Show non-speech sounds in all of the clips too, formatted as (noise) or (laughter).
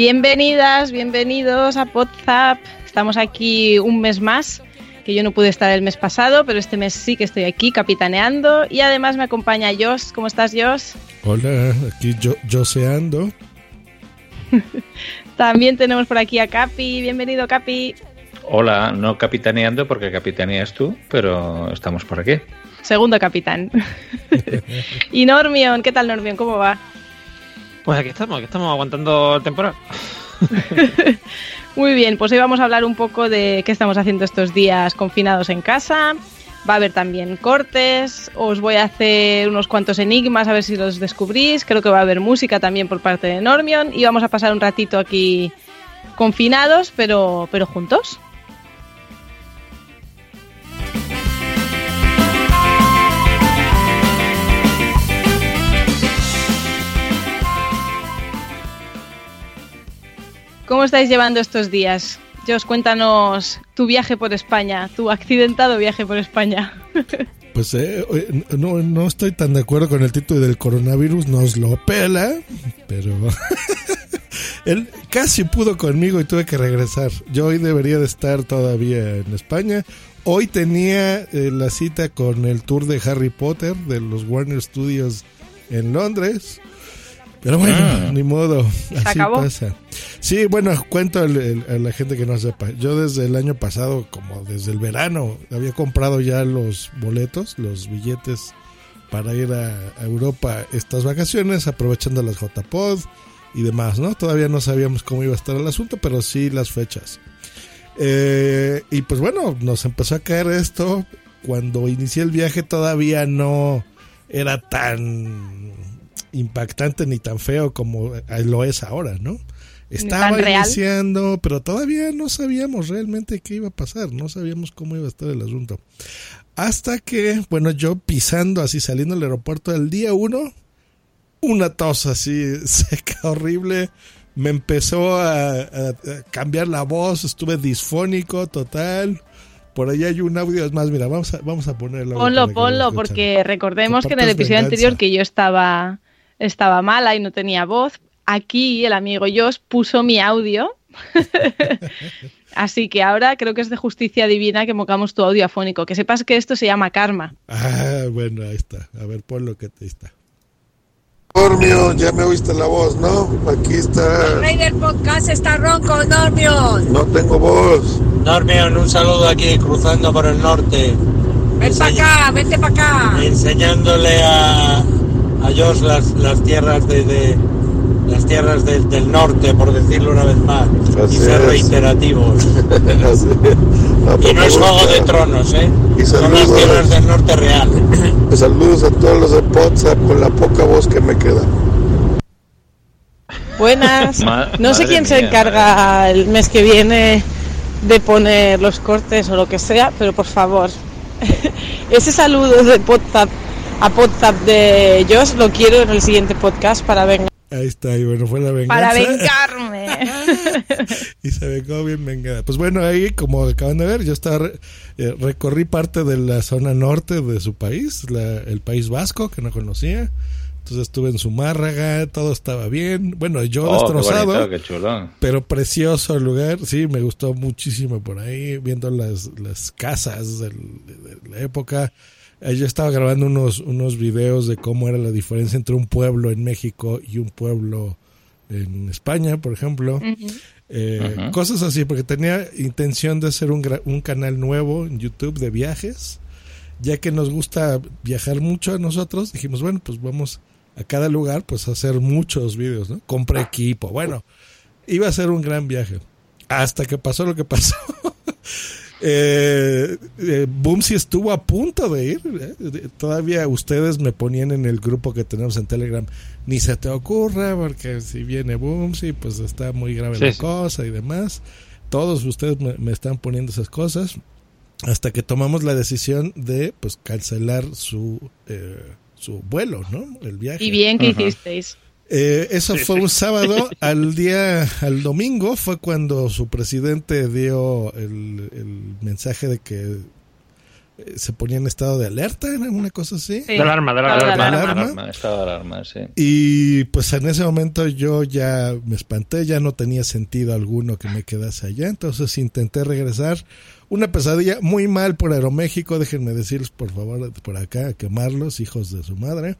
Bienvenidas, bienvenidos a WhatsApp. Estamos aquí un mes más, que yo no pude estar el mes pasado, pero este mes sí que estoy aquí capitaneando y además me acompaña Jos. ¿Cómo estás, Jos? Hola, aquí yo joseando. (laughs) También tenemos por aquí a Capi. Bienvenido, Capi. Hola, no capitaneando porque capitaneas tú, pero estamos por aquí. Segundo capitán. (laughs) y Normion, ¿qué tal Normion? ¿Cómo va? Pues aquí estamos, aquí estamos aguantando el temporal. (laughs) Muy bien, pues hoy vamos a hablar un poco de qué estamos haciendo estos días confinados en casa. Va a haber también cortes, os voy a hacer unos cuantos enigmas a ver si los descubrís. Creo que va a haber música también por parte de Normion y vamos a pasar un ratito aquí confinados, pero, pero juntos. ¿Cómo estáis llevando estos días? Jos, cuéntanos tu viaje por España, tu accidentado viaje por España. (laughs) Pues eh, no, no estoy tan de acuerdo con el título del coronavirus, nos lo pela, pero (laughs) él casi pudo conmigo y tuve que regresar. Yo hoy debería de estar todavía en España. Hoy tenía eh, la cita con el tour de Harry Potter de los Warner Studios en Londres. Pero bueno, Ah. ni modo, ¿Se así acabó? pasa. Sí, bueno, cuento al- el- a la gente que no sepa. Yo desde el año pasado, como desde el verano, había comprado ya los boletos, los billetes para ir a, a Europa estas vacaciones, aprovechando las JPod y demás, ¿no? Todavía no sabíamos cómo iba a estar el asunto, pero sí las fechas. Eh, y pues bueno, nos empezó a caer esto. Cuando inicié el viaje todavía no era tan impactante ni tan feo como eh, lo es ahora, ¿no? Estaba real. iniciando, pero todavía no sabíamos realmente qué iba a pasar, no sabíamos cómo iba a estar el asunto. Hasta que, bueno, yo pisando así, saliendo del aeropuerto el día uno, una tos así (laughs) seca, horrible. Me empezó a, a- a cambiar la voz, estuve disfónico total. Por ahí hay un audio, es más, mira, vamos a, vamos a ponerlo. Ponlo, ponlo, porque recordemos que en el episodio venganza. anterior que yo estaba, estaba mala y no tenía voz, aquí el amigo Jos puso mi audio. (laughs) Así que ahora creo que es de justicia divina que mocamos tu audio afónico. Que sepas que esto se llama karma. Ah, bueno, ahí está. A ver, ponlo que te está. Normio, ya me oíste la voz, ¿no? Aquí está. Rey del podcast está ronco, Normion. No tengo voz. Normion, un saludo aquí cruzando por el norte, Ven para acá, vente para acá. enseñándole a, a Josh las, las tierras de, de- las tierras del, del norte, por decirlo una vez más, Así y ser es. reiterativos. (laughs) Así. No, Y no es juego de tronos, ¿eh? Y Son las tierras del norte real. Saludos a todos los de WhatsApp con la poca voz que me queda. Buenas. No sé quién se encarga el mes que viene de poner los cortes o lo que sea, pero por favor, (laughs) ese saludo de WhatsApp a WhatsApp de Josh lo quiero en el siguiente podcast para vengar. Ahí está, y bueno, fue la venganza. Para (laughs) vengarme. y se vengó bien vengada. Pues bueno, ahí, como acaban de ver, yo estaba re- eh, recorrí parte de la zona norte de su país, la- el País Vasco, que no conocía. Entonces estuve en Zumárraga, todo estaba bien. Bueno, yo Oh, qué destrozado, bonito, qué chulo. pero precioso el lugar. Sí, me gustó muchísimo por ahí, viendo las, las casas de, la época. Eh, Yo estaba grabando unos, unos videos de cómo era la diferencia entre un pueblo en México y un pueblo en España, por ejemplo. Eh. Cosas así, porque tenía intención de hacer un, un canal nuevo en YouTube de viajes. Ya que nos gusta viajar mucho a nosotros, dijimos, bueno, pues vamos a cada lugar pues a hacer muchos videos, ¿no? Compré equipo, bueno, iba a ser un gran viaje. Hasta que pasó lo que pasó. (laughs) eh, eh, Boomsy estuvo a punto de ir. ¿eh? Todavía ustedes me ponían en el grupo que tenemos en Telegram. Ni se te ocurra, porque si viene Boomsy, pues está muy grave Sí, la sí. cosa y demás. Todos ustedes me, me están poniendo esas cosas. Hasta que tomamos la decisión de pues cancelar su, eh, su vuelo, ¿no? El viaje. Y bien que hicisteis. Eh, eso fue un sábado. (laughs) Al día, al domingo fue cuando su presidente dio el, el mensaje de que se ponía en estado de alerta, era una cosa así. Sí. De alarma, de alarma. alarma. alarma. Alarma, estado de alarma, sí. Y pues en ese momento yo ya me espanté, ya no tenía sentido alguno que me quedase allá, entonces intenté regresar. Una pesadilla muy mal por Aeroméxico, déjenme decirles por favor por acá, a quemarlos, hijos de su madre.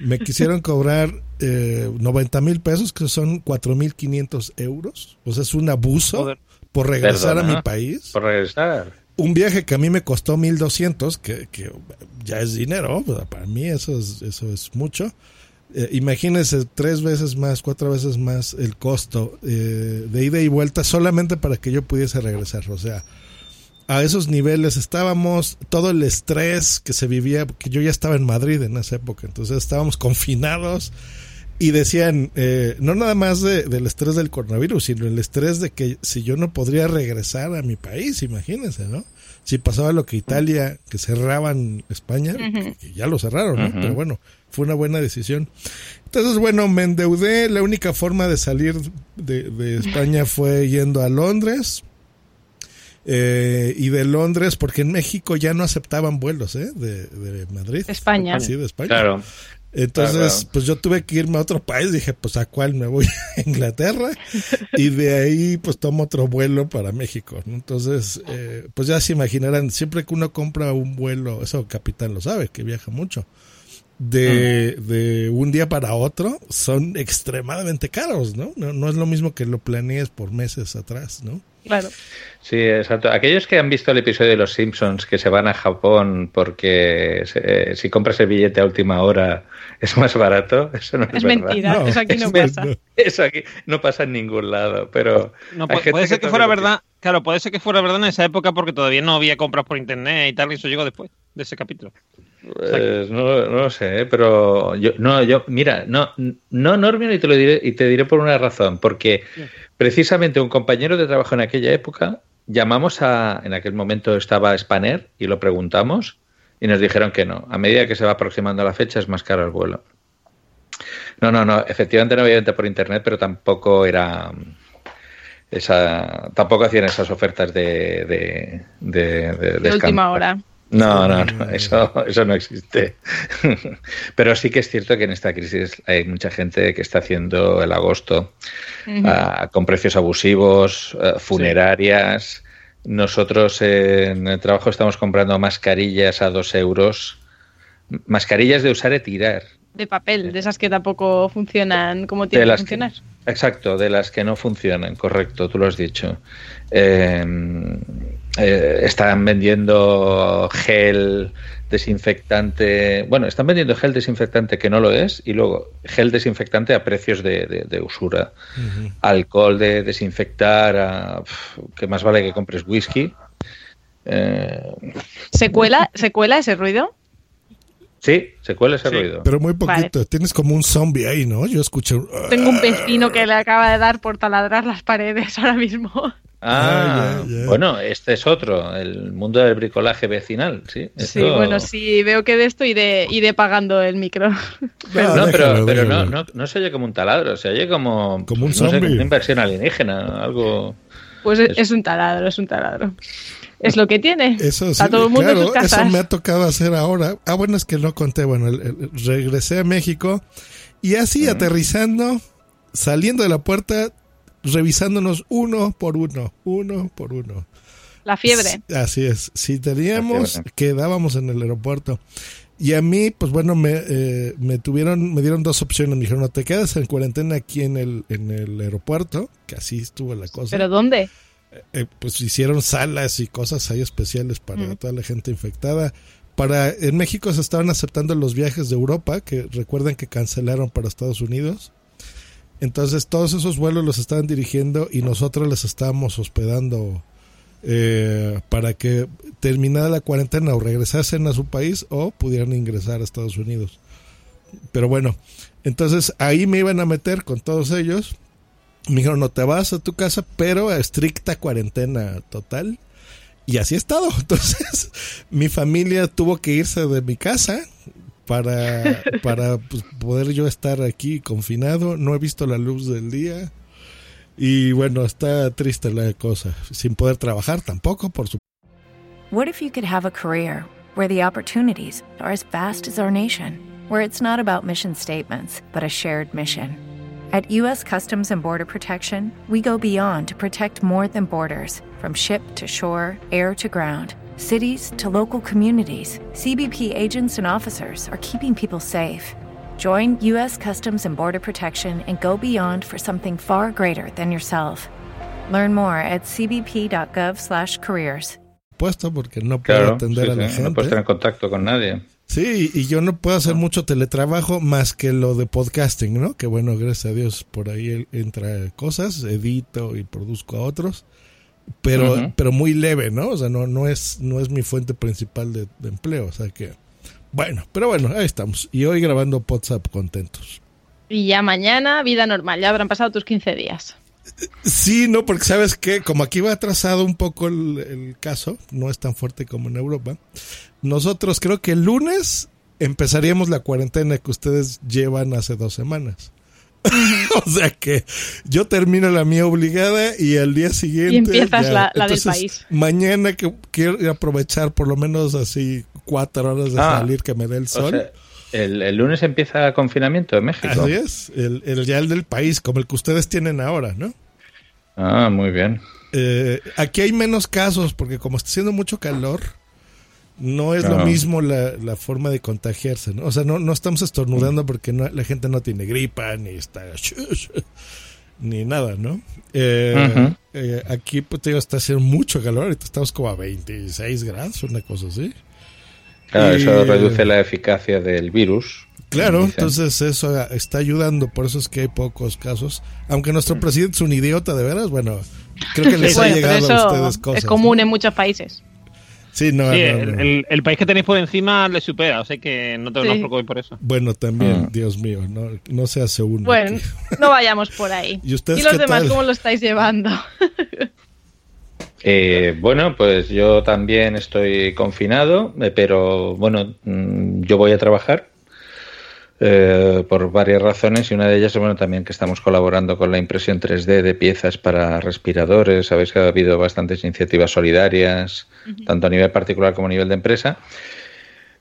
Me quisieron (laughs) cobrar eh, 90 mil pesos, que son 4 mil 500 euros, o sea, es un abuso Joder. por regresar a mi país. Por regresar. Un viaje que a mí me costó 1200, que, que ya es dinero, para mí eso es, eso es mucho. Eh, imagínense tres veces más, cuatro veces más el costo eh, de ida y vuelta solamente para que yo pudiese regresar. O sea, a esos niveles estábamos, todo el estrés que se vivía, porque yo ya estaba en Madrid en esa época, entonces estábamos confinados y decían, eh, no nada más de- del estrés del coronavirus, sino el estrés de que si yo no podría regresar a mi país, imagínense, ¿no? Si pasaba lo que Italia, que cerraban España, Ujú. que ya lo cerraron, ¿no? Pero bueno, fue una buena decisión. Entonces, bueno, me endeudé. La única forma de salir de, de España fue yendo a Londres. Eh, y de Londres, porque en México ya no aceptaban vuelos, ¿eh? De, de Madrid. España. Sí, de España. Claro. Entonces, pues yo tuve que irme a otro país. Dije, pues a cuál me voy (laughs) a Inglaterra. Y de ahí, pues tomo otro vuelo para México. ¿no? Entonces, eh, pues ya se imaginarán, siempre que uno compra un vuelo, eso Capitán lo sabe, que viaja mucho. De, Mm. de un día para otro son extremadamente caros, ¿no? ¿no? No es lo mismo que lo planees por meses atrás, ¿no? Claro. Sí, exacto. Aquellos que han visto el episodio de Los Simpsons que se van a Japón porque se- si compras el billete a última hora (laughs) es más barato, eso no es, Es verdad. mentira, No, eso aquí no es pasa. mentira. Eso aquí no pasa en ningún lado, pero No, puede ser que fuera verdad. Claro, puede ser que fuera verdad en esa época porque todavía no había compras por internet y tal, y eso llegó después de ese capítulo. Pues no, no lo sé, ¿eh? pero yo, no, yo, mira, no, no, Normion, y te lo diré, y te diré por una razón, porque precisamente un compañero de trabajo en aquella época, llamamos a, en aquel momento estaba Spanner y lo preguntamos y nos dijeron que no. A medida que se va aproximando la fecha es más caro el vuelo. No, no, no, efectivamente no había venta por internet, pero tampoco era esa, tampoco hacían esas ofertas de, de, de, de- última hora. No, no, no, eso, eso no existe. (laughs) Pero sí que es cierto que en esta crisis hay mucha gente que está haciendo el agosto ah, con precios abusivos, ah, funerarias. Nosotros en el trabajo estamos comprando mascarillas a dos euros. Mascarillas de usar y tirar. De papel, de esas que tampoco funcionan como tienen que funcionar. exacto, de las que no funcionan, correcto, tú lo has dicho. Eh, eh, están vendiendo gel desinfectante, bueno, están vendiendo gel desinfectante que no lo es y luego gel desinfectante a precios de, de- de usura. Alcohol de desinfectar, a, pf, que más vale que compres whisky. Eh, ¿Se cuela, ¿Se cuela ese ruido? sí, se cuela ese Sí, ruido. Pero muy poquito. Tienes como un zombie ahí, ¿no? Yo escuché un... Tengo un vecino que le acaba de dar por taladrar las paredes ahora mismo. Ah, Ah, bueno, este es otro, el mundo del bricolaje vecinal, sí. Sí, bueno, sí, veo que de esto iré, iré pagando el micro. (laughs) No, déjalo, pero, pero no, no, no se oye como un taladro, se oye como, Como un no sé, una inversión alienígena, algo. Pues es, un taladro, es un taladro. Es lo que tiene. Eso sí, todo el mundo en claro, sus casas. eso me ha tocado hacer ahora. Ah, bueno, es que no conté. Bueno, el- el- regresé a México y así aterrizando, saliendo de la puerta, revisándonos uno por uno, uno por uno. La fiebre. Así es. Si teníamos, quedábamos en el aeropuerto. Y a mí, pues bueno, me, eh, me tuvieron, me dieron dos opciones. Me dijeron, no te quedas en cuarentena aquí en el, en el aeropuerto, que así estuvo la cosa. ¿Pero dónde? Eh, pues hicieron salas y cosas ahí especiales para toda la gente infectada. Para, en México se estaban aceptando los viajes de Europa, que recuerden que cancelaron para Estados Unidos. Entonces todos esos vuelos los estaban dirigiendo y nosotros les estábamos hospedando eh, para que terminara la cuarentena o regresasen a su país o pudieran ingresar a Estados Unidos. Pero bueno, entonces ahí me iban a meter con todos ellos. Me dijeron, no te vas a tu casa, pero a estricta cuarentena total. Y así he estado. (laughs) Entonces, mi familia tuvo que irse de mi casa para, (laughs) para pues, poder yo estar aquí confinado. No he visto la luz del día. Y bueno, está triste la cosa. Sin poder trabajar tampoco, por su. What if you could have a career where the opportunities are as vast as our nation, where it's not about mission statements, but a shared mission? At U.S. Customs and Border Protection, we go beyond to protect more than borders from ship to shore, air to ground, cities to local communities. CBP agents and officers are keeping people safe. Join U.S. Customs and Border Protection and go beyond for something far greater than yourself. Learn more at cbp.gov/careers. Puesto porque no puedo Claro, atender sí, a la sí, gente. no puedes tener contacto con nadie. Sí, y yo no puedo hacer mucho teletrabajo más que lo de podcasting, ¿no? Que bueno, gracias a Dios por ahí entra cosas, edito y produzco a otros, pero pero muy leve, ¿no? O sea, no no es no es mi fuente principal de, de empleo, o sea que bueno, pero bueno, ahí estamos. Y hoy grabando WhatsApp contentos. Y ya mañana, vida normal. Ya habrán pasado tus 15 días. Sí, no, porque sabes que como aquí va atrasado un poco el, el caso, no es tan fuerte como en Europa. Nosotros creo que el lunes empezaríamos la cuarentena que ustedes llevan hace dos semanas. (laughs) o sea que yo termino la mía obligada y al día siguiente. Y empiezas ya. la- la del Entonces, país. Mañana que quiero aprovechar por lo menos así cuatro horas de Ah, salir que me dé el O sol. sea, el, el lunes empieza confinamiento en México. Así es, el, el ya el del país, como el que ustedes tienen ahora, ¿no? Ah, muy bien. Eh, aquí hay menos casos porque como está haciendo mucho calor, no es lo mismo la, la forma de contagiarse, ¿no? O sea, no, no estamos estornudando porque no- la gente no tiene gripa, ni está... ni nada, ¿no? Eh, eh, aquí, pues, te digo, está haciendo mucho calor, ahorita estamos como a 26 grados, una cosa así. Claro, Y- eso reduce la eficacia del virus. Claro, entonces eso está ayudando, por eso es que hay pocos casos. Aunque nuestro presidente es un idiota de veras, bueno, creo que (laughs) les ha llegado a ustedes cosas. es común ¿no? en muchos países. Sí, no, Sí, no, el, no. el- el país que tenéis por encima le supera, o sea que no te Sí. no os preocupéis por eso. Bueno, también, Ah. Dios mío, no, no se hace uno. Bueno, (laughs) no vayamos por ahí. ¿Y ustedes los qué demás tal? cómo lo estáis llevando? Eh, bueno, pues yo también estoy confinado, eh, pero bueno, mm, yo voy a trabajar eh, por varias razones y una de ellas es bueno también que estamos colaborando con la impresión 3D de piezas para respiradores. Sabéis que ha habido bastantes iniciativas solidarias, tanto a nivel particular como a nivel de empresa.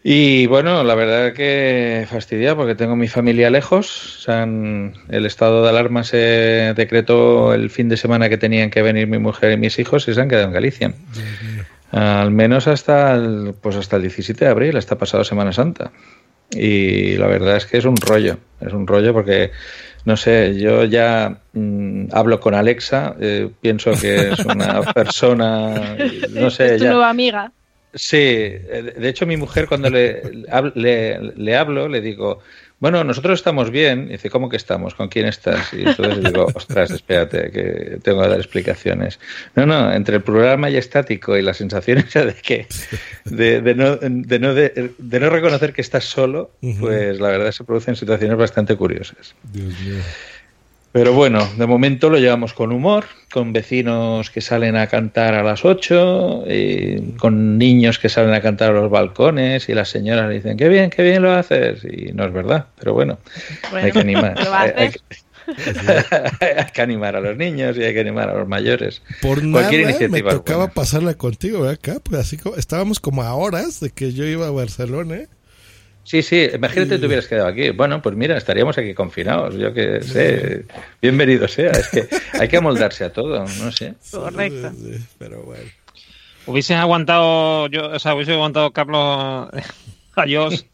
Y bueno, la verdad que fastidia porque tengo mi familia lejos. Se han- el estado de alarma se decretó el fin de semana que tenían que venir mi mujer y mis hijos y se han quedado en Galicia. Al menos hasta el, pues hasta el 17 de abril, hasta pasado Semana Santa. Y la verdad es que es un rollo, es un rollo porque, no sé, yo ya mm, hablo con Alexa, eh, pienso que es una (laughs) persona, no sé, es tu ya... nueva amiga. Sí, eh, de hecho mi mujer cuando le, le hablo le digo, bueno, nosotros estamos bien. Y dice, ¿cómo que estamos? ¿Con quién estás? Y entonces digo, (laughs) ostras, espérate, que tengo que dar explicaciones. No, no, entre el programa y estático y la sensación esa (laughs) de que de, de no, de, no, de, de no reconocer que estás solo, pues la verdad se producen situaciones bastante curiosas. Dios mío. Pero bueno, de momento lo llevamos con humor, con vecinos que salen a cantar a las 8, con niños que salen a cantar a los balcones y las señoras le dicen, qué bien, qué bien lo haces. Y no es verdad, pero bueno, Bueno, hay que animar. (laughs) ¿lo va a hay, que, (laughs) hay que animar a los niños y hay que animar a los mayores. Por nada Cualquier me iniciativa. es tocaba buena. pasarla contigo, ¿verdad? Acá, pues así como, estábamos como a horas de que yo iba a Barcelona. Sí, sí, imagínate Y- te hubieras quedado aquí. Bueno, pues mira, estaríamos aquí confinados. Yo que sé, bienvenido sea. Es que hay que amoldarse a todo, no sé. Correcto. Pero bueno. Hubieses aguantado, yo, o sea, hubiese aguantado Carlos (laughs) a Dios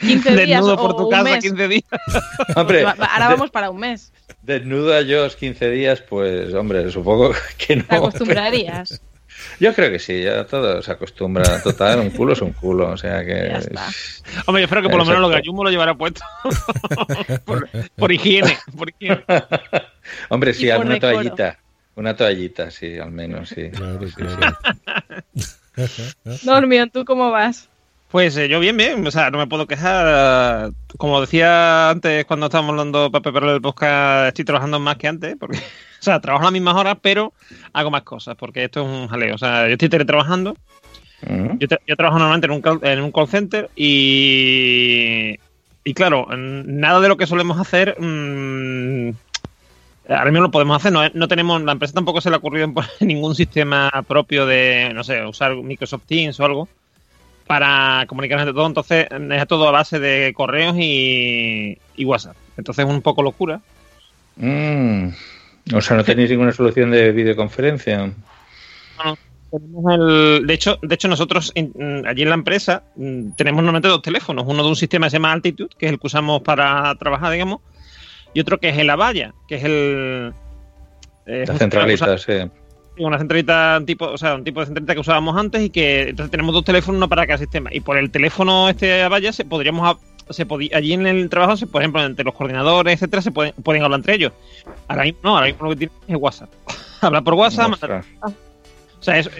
15 (laughs) días desnudo o por tu un casa mes. 15 días. (laughs) Hombre, va- Ahora vamos para un mes. desnudo a Josh 15 días, pues hombre, supongo que no. Te acostumbrarías. Yo creo que sí, ya todo se acostumbra. Total, un culo es un culo, o sea que... (laughs) Ya está. Hombre, yo espero que por lo menos los Exacto. gallumbos lo llevará puesto. (laughs) por, por higiene, por higiene. (laughs) Hombre, sí, por alguna toallita. Una toallita, sí, al menos, sí. Claro, claro. Normion, ¿tú cómo vas? Pues eh, yo bien, bien, o sea, no me puedo quejar. Como decía antes cuando estábamos hablando para preparar el podcast, estoy trabajando más que antes, porque, (laughs) o sea, trabajo las mismas horas, pero hago más cosas, porque esto es un jaleo. O sea, yo estoy teletrabajando, Mm. yo, tra- yo trabajo normalmente en un, call, en un call center y, y claro, nada de lo que solemos hacer, mm, ahora mismo lo podemos hacer, no, no tenemos, la empresa tampoco se le ha ocurrido poner (laughs) ningún sistema propio de, no sé, usar Microsoft Teams o algo para comunicarnos entre todo, entonces es todo a base de correos y, y WhatsApp. Entonces es un poco locura. Mm. O sea, no tenéis ninguna solución de videoconferencia. Tenemos el- de hecho, de hecho nosotros mm, allí en la empresa mm, tenemos normalmente dos teléfonos, uno de un sistema que se llama Altitude, que es el que usamos para trabajar, digamos, y otro que es el Avaya, que es el eh, La centralita, sí. Una centralita tipo, o sea, un tipo de centralita que usábamos antes y que entonces tenemos dos teléfonos uno para cada sistema y por el teléfono este Avaya se podríamos a- se podía, allí en el trabajo se por ejemplo entre los coordinadores etcétera se pueden, pueden hablar entre ellos ahora mismo no ahora mismo lo que tienen es WhatsApp (laughs) hablar por WhatsApp mandar- Ostras. o sea es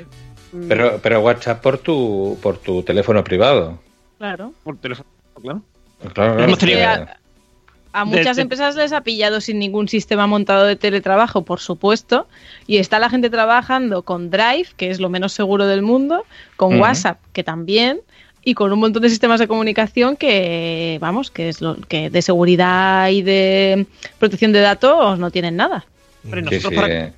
Pero, pero WhatsApp por tu, por tu teléfono privado. Claro. por teléfono claro Claro, claro, Hemos tenido- que- A, muchas de- empresas les ha pillado sin ningún sistema montado de teletrabajo, por supuesto, y está la gente trabajando con Drive, que es lo menos seguro del mundo, con. WhatsApp, que también, y con un montón de sistemas de comunicación que, vamos, que es lo que de seguridad y de protección de datos no tienen nada. Hombre, Sí, nosotros sí. para-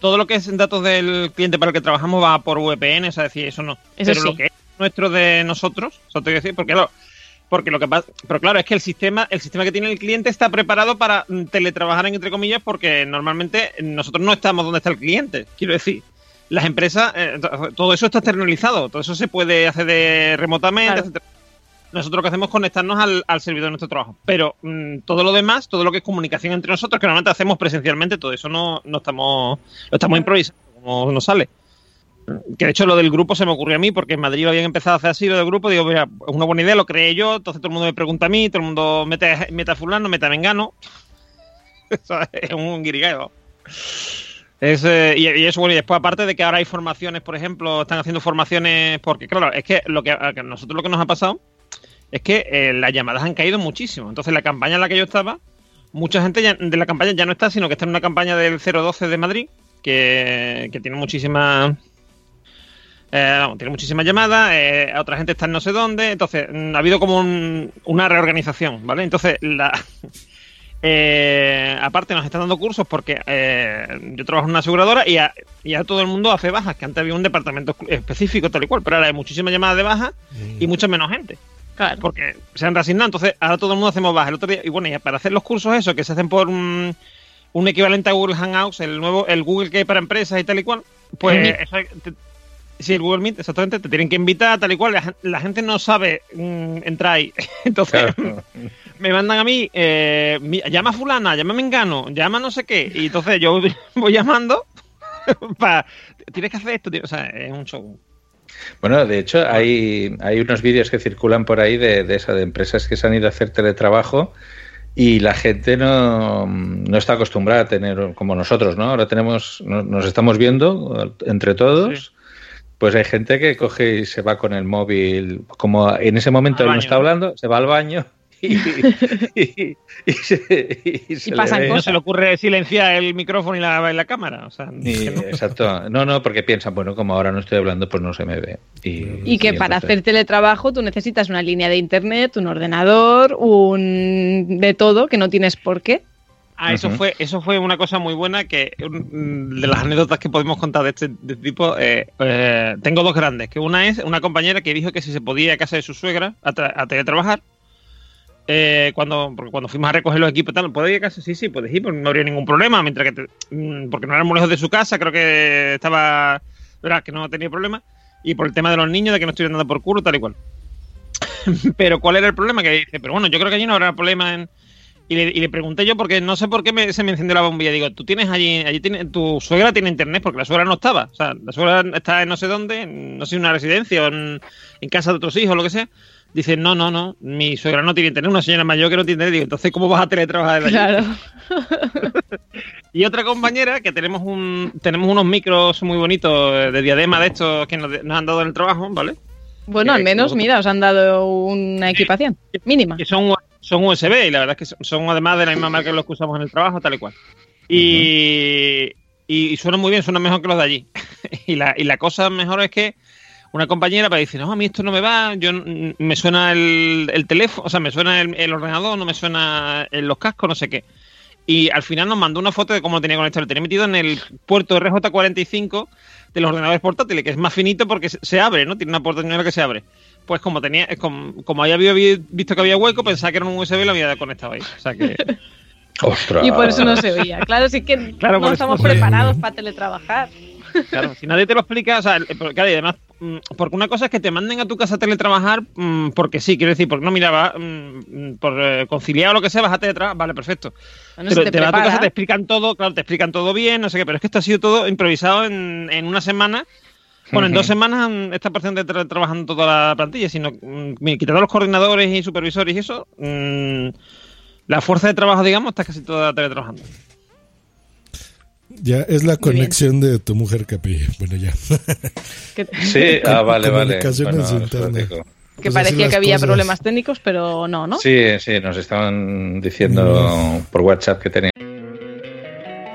todo lo que es datos del cliente para el que trabajamos va por VPN, o sea, decir, eso no. Eso pero sí. lo que es nuestro de nosotros, eso te voy a decir, porque lo, porque lo que pasa, pero claro, es que el sistema, el sistema que tiene el cliente está preparado para mm, teletrabajar entre comillas, porque normalmente nosotros no estamos donde está el cliente. Quiero decir, las empresas, eh, to- todo eso está externalizado, todo eso se puede hacer de remotamente, Claro. etcétera. Nosotros lo que hacemos es conectarnos al, al servidor de nuestro trabajo. Pero mm, todo lo demás, todo lo que es comunicación entre nosotros, que normalmente hacemos presencialmente, todo eso no, no estamos, lo estamos improvisando como nos sale. Que de hecho lo del grupo se me ocurrió a mí, porque en Madrid lo habían empezado a hacer así, lo del grupo. Digo, mira, es una buena idea, lo creé yo, entonces todo el mundo me pregunta a mí, todo el mundo mete, mete a fulano, mete a mengano. (laughs) Eso es un guirigueo. Es, eh, y, eso, bueno, y después aparte de que ahora hay formaciones, por ejemplo, están haciendo formaciones, porque claro, es que lo que a nosotros lo que nos ha pasado es que eh, las llamadas han caído muchísimo. Entonces la campaña en la que yo estaba, mucha gente ya- de la campaña ya no está, sino que está en una campaña del 012 de Madrid, que, que tiene muchísimas... eh, vamos, tiene muchísimas llamadas, eh, otra gente está en no sé dónde, entonces mm, ha habido como un- una reorganización, ¿vale? Entonces, la, (laughs) eh, aparte nos están dando cursos porque eh, yo trabajo en una aseguradora y ya todo el mundo hace bajas, que antes había un departamento específico tal y cual, pero ahora hay muchísimas llamadas de baja y mucha menos gente. Claro. Porque se han reasignado, entonces ahora todo el mundo hacemos bajas. El otro día, y bueno, y para hacer los cursos esos que se hacen por un, un equivalente a Google Hangouts, el nuevo, el Google que hay para empresas y tal y cual, pues eso hay- te- sí, el Google Meet, exactamente, te tienen que invitar, tal y cual, la, la gente no sabe mm, entrar ahí. (laughs) Entonces, Claro. (laughs) me mandan a mí, eh, llama a fulana, llama a Mengano, llama no sé qué, y entonces yo (laughs) voy llamando para, tienes que hacer esto, tío. o sea, es un show. Bueno, de hecho, hay, hay unos vídeos que circulan por ahí de, de eso, de empresas que se han ido a hacer teletrabajo y la gente no, no está acostumbrada a tener como nosotros, ¿no? Ahora tenemos, no- nos estamos viendo entre todos. Pues hay gente que coge y se va con el móvil, como en ese momento él no está hablando, se va al baño y, (laughs) y- y se, y se Y le No se le ocurre silenciar el micrófono y la, y la cámara. O sea, y- que no. Exacto. No, no, porque piensan, bueno, como ahora no estoy hablando, pues no se me ve. Y, Y que y para entonces- hacer teletrabajo tú necesitas una línea de internet, un ordenador, un de todo, que no tienes por qué. Ah, eso fue, eso fue una cosa muy buena que de las anécdotas que podemos contar de este, de este tipo, eh, eh, tengo dos grandes. Que una es una compañera que dijo que si se podía ir a casa de su suegra a, tra- a teletrabajar, eh, cuando, porque cuando fuimos a recoger los equipos y tal, ¿puedes ir a casa? Sí, sí, puedes ir, porque no habría ningún problema, mientras que te- mm, porque no era muy lejos de su casa, creo que estaba ¿verdad? Que no ha tenido problema. Y por el tema de los niños, de que no estoy andando por culo, tal y cual. (laughs) pero ¿cuál era el problema? Que dice, pero bueno, yo creo que allí no habrá problema en... Y le, y le pregunté yo, porque no sé por qué me- se me encendió la bombilla. Digo, tú tienes allí, allí tiene, tu suegra tiene internet, porque la suegra no estaba. O sea, la suegra está en no sé dónde, en, no sé, una residencia o en, en casa de otros hijos lo que sea. Dice, no, no, no, mi suegra no tiene internet, una señora mayor que no tiene internet. Digo, entonces, ¿cómo vas a teletrabajar desde allí? Claro. (laughs) Y otra compañera que tenemos un tenemos unos micros muy bonitos eh, de diadema de estos que nos, nos han dado en el trabajo, ¿vale? Bueno, al menos, mira, os han dado una equipación mínima. Que son, son USB y la verdad es que son- además de la misma marca que los que usamos en el trabajo, tal y cual. Y, y suenan muy bien, suenan mejor que los de allí. (laughs) y, la, y la cosa mejor es que una compañera para dice, no, a mí esto no me va, yo mm, me suena el, el teléfono, o sea, me suena el, el ordenador, no me suena en los cascos, no sé qué. Y al final nos mandó una foto de cómo lo tenía conectado. Lo tenía metido en el puerto RJ45 de los ordenadores portátiles, que es más finito porque se- abre, ¿no? Tiene una portañuela que se abre. Pues como tenía, es como, como ahí había vi- visto que había hueco, pensaba que era un USB y lo había conectado ahí. O sea que. (laughs) ¡Ostras! Y por eso no se oía. Claro, sí que (laughs) Claro, no estamos no preparados para teletrabajar. (laughs) Claro, si nadie te lo explica, o sea, pero, claro, y además, mm, porque una cosa es que te manden a tu casa a teletrabajar mm, porque sí, quiero decir, porque no, mira, va, mm, por eh, conciliar o lo que sea, vas a teletrabajar, vale, perfecto. Bueno, Pero si te, te vas a tu casa, te explican todo, claro, te explican todo bien, no sé qué, pero es que esto ha sido todo improvisado en, en una semana. Bueno, en dos semanas mm, esta persona de tra- trabajando toda la plantilla, sino mm, quitando los coordinadores y supervisores y eso, mm, la fuerza de trabajo, digamos, está casi toda teletrabajando. Ya, es la conexión de tu mujer, Capi. Bueno, ya. (laughs) Que, Sí, ah, vale, vale. Bueno, que Pues así parecía que había cosas. problemas técnicos, pero no, ¿no? Sí, sí, nos estaban diciendo por WhatsApp que tenían.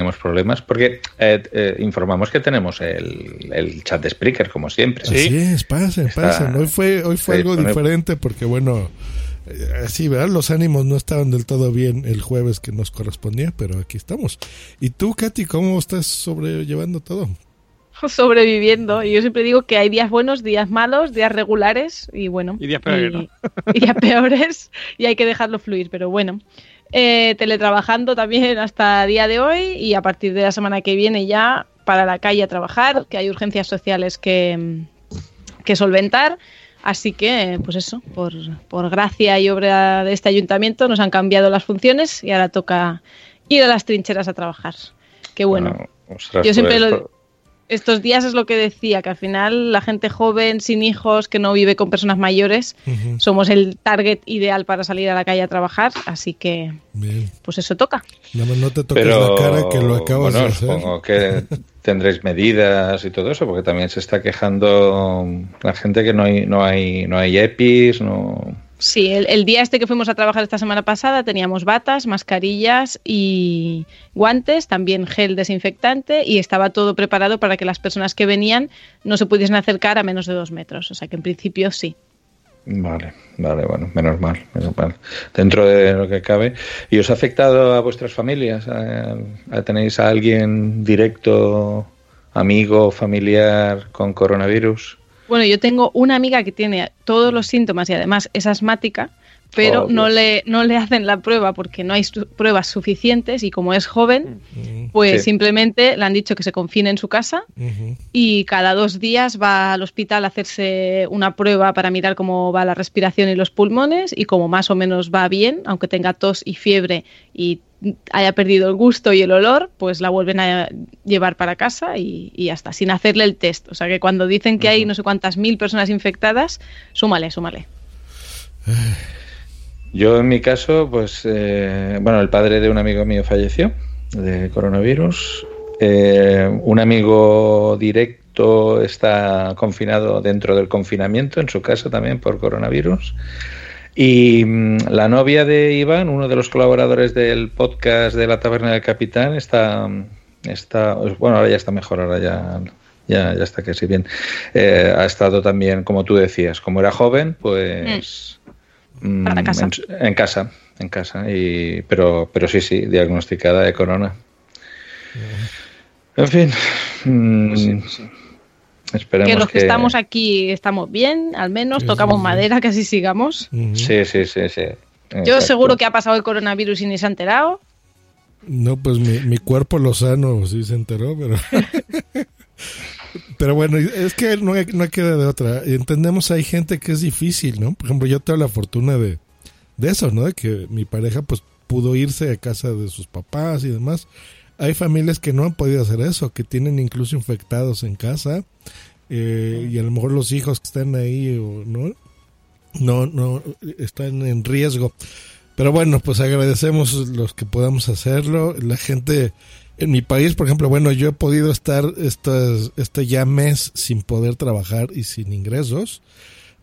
Tenemos problemas porque eh, eh, informamos que tenemos el, el chat de Spreaker, como siempre. Así es, pasen, Está- pasen. Hoy fue, hoy fue Sí, algo pone- diferente porque, bueno, eh, así, ¿verdad? Los ánimos no estaban del todo bien el jueves que nos correspondía, pero aquí estamos. ¿Y tú, Katy, cómo estás sobrellevando todo? (laughs) Sobreviviendo. Y yo siempre digo que hay días buenos, días malos, días regulares y bueno. Y días peores, ¿no? (laughs) y días peores y hay que dejarlo fluir, pero bueno. Eh, teletrabajando también hasta día de hoy y a partir de la semana que viene ya para la calle a trabajar, que hay urgencias sociales que, que solventar. Así que, pues eso, por, por gracia y obra de este ayuntamiento nos han cambiado las funciones y ahora toca ir a las trincheras a trabajar. Qué bueno. Ostras, Yo siempre pues, lo, estos días es lo que decía, que al final la gente joven, sin hijos, que no vive con personas mayores, somos el target ideal para salir a la calle a trabajar, así que Bien. pues eso toca. Más no te toques Pero, la cara que lo acabas bueno, de hacer. supongo que tendréis medidas y todo eso, porque también se está quejando la gente que no hay, no hay, no hay EPIs, no. Sí, el, día este que fuimos a trabajar esta semana pasada teníamos batas, mascarillas y guantes, también gel desinfectante y estaba todo preparado para que las personas que venían no se pudiesen acercar a menos de dos metros. O sea que en principio sí. Vale, vale, bueno, menos mal, menos mal. Dentro de lo que cabe. ¿Y os ha afectado a vuestras familias? ¿A- a- ¿Tenéis a alguien directo, amigo, familiar con coronavirus? Bueno, yo tengo una amiga que tiene todos los síntomas y además es asmática, pero Oh, no, le, no le hacen la prueba porque no hay su- pruebas suficientes y como es joven, pues Sí. simplemente le han dicho que se confine en su casa y cada dos días va al hospital a hacerse una prueba para mirar cómo va la respiración y los pulmones y como más o menos va bien, aunque tenga tos y fiebre y haya perdido el gusto y el olor, pues la vuelven a llevar para casa y, y ya está, sin hacerle el test. O sea que cuando dicen que hay no sé cuántas mil personas infectadas, súmale, súmale. Yo en mi caso, pues, eh, bueno, el padre de un amigo mío falleció de coronavirus. Eh, un amigo directo está confinado dentro del confinamiento en su casa también por coronavirus. Y mm, la novia de Iván, uno de los colaboradores del podcast de la Taberna del Capitán, está, está bueno, ahora ya está mejor, ahora ya, ya, ya está casi bien. Eh, ha estado también, como tú decías, como era joven, pues mm, Para casa. En, en casa, en casa. Y, pero, pero sí, sí, diagnosticada de corona. En fin. mm, Esperemos que los que, estamos aquí estamos bien, al menos tocamos madera, que así sigamos. Sí, sí, sí, sí. Yo Exacto. seguro que ha pasado el coronavirus y ni se ha enterado. No, pues mi, mi cuerpo lo sano sí se enteró, pero... (laughs) pero bueno, es que no, hay- no queda de otra. Entendemos, hay gente que es difícil, ¿no? Por ejemplo, yo tengo la fortuna de, de eso, ¿no? De que mi pareja pues pudo irse a casa de sus papás y demás. Hay familias que no han podido hacer eso, que tienen incluso infectados en casa eh, y a lo mejor los hijos que están ahí o no, no, no están en riesgo. Pero bueno, pues agradecemos los que podamos hacerlo. La gente en mi país, por ejemplo, bueno, yo he podido estar estas, este ya mes sin poder trabajar y sin ingresos.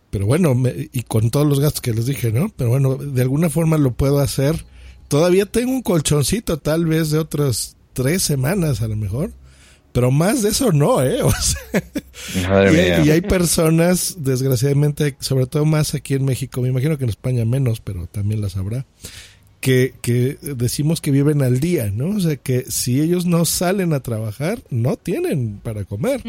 Pero bueno, me- y con todos los gastos que les dije, ¿no? Pero bueno, de alguna forma lo puedo hacer. Todavía tengo un colchoncito, tal vez de otras tres semanas a lo mejor. Pero más de eso no, ¿eh? (laughs) O sea, Madre y, hay- mía. y hay personas, desgraciadamente, sobre todo más aquí en México, me imagino que en España menos, pero también las habrá, que, que decimos que viven al día, ¿no? O sea, que si ellos no salen a trabajar, no tienen para comer.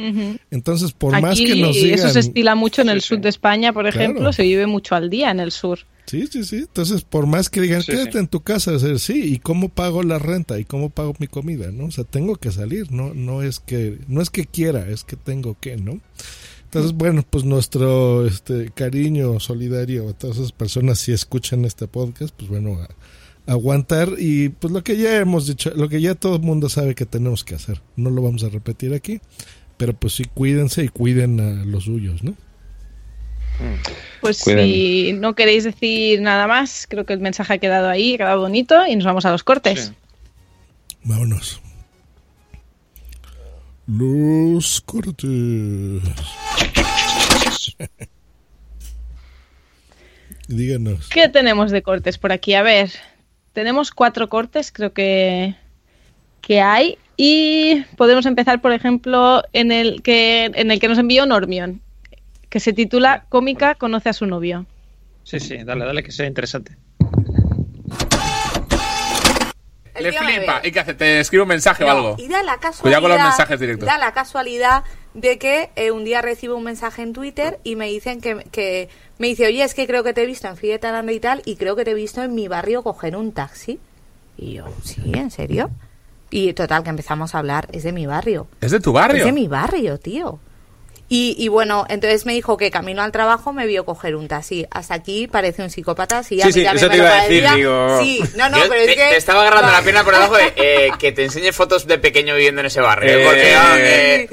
Entonces, por Aquí más que nos digan... eso se estila mucho en el sur de España, por Claro. ejemplo, se vive mucho al día en el sur. Sí, sí, sí. Entonces, por más que digan, Sí, quédate sí. en tu casa, es decir, sí, ¿y cómo pago la renta? ¿Y cómo pago mi comida? ¿No? O sea, tengo que salir, no, no es que, no es que quiera, es que tengo que, ¿no? Entonces, bueno, pues nuestro este cariño solidario a todas esas personas si escuchan este podcast, pues bueno, a- aguantar y pues lo que ya hemos dicho, lo que ya todo el mundo sabe que tenemos que hacer. No lo vamos a repetir aquí, pero pues sí cuídense y cuiden a los suyos, ¿no? Pues si no queréis decir nada más, creo que el mensaje ha quedado ahí, ha quedado bonito y nos vamos a los cortes. Vámonos. Los cortes. (laughs) Díganos. ¿Qué tenemos de cortes por aquí? A ver, tenemos cuatro cortes, creo que, que hay. Y podemos empezar, por ejemplo, en el que, en el que nos envió Normion, que se titula Cómica conoce a su novio. Sí, sí, dale, dale, que sea interesante. Le flipa. ¿Y qué hace? ¿Te escribe un mensaje o algo? Y da la casualidad, Cuidado con los mensajes directos. Da la casualidad de que eh, un día recibo un mensaje en Twitter y me dicen que, que me dice, oye, es que creo que te he visto en Fiesta y tal, y creo que te he visto en mi barrio coger un taxi. Y yo, sí, ¿en serio? Y total, que empezamos a hablar, es de mi barrio. ¿Es de tu barrio? Es de mi barrio, tío. Y, y bueno, entonces me dijo que camino al trabajo me vio coger un taxi. Hasta aquí parece un psicópata. Sí, a Sí, sí, eso me te iba a decir, digo... Sí, no, no, Yo pero es te, que... te estaba agarrando la (laughs) pierna por debajo de eh, que te enseñe fotos de pequeño viviendo en ese barrio. ¿eh? Eh, Porque, ah, eh,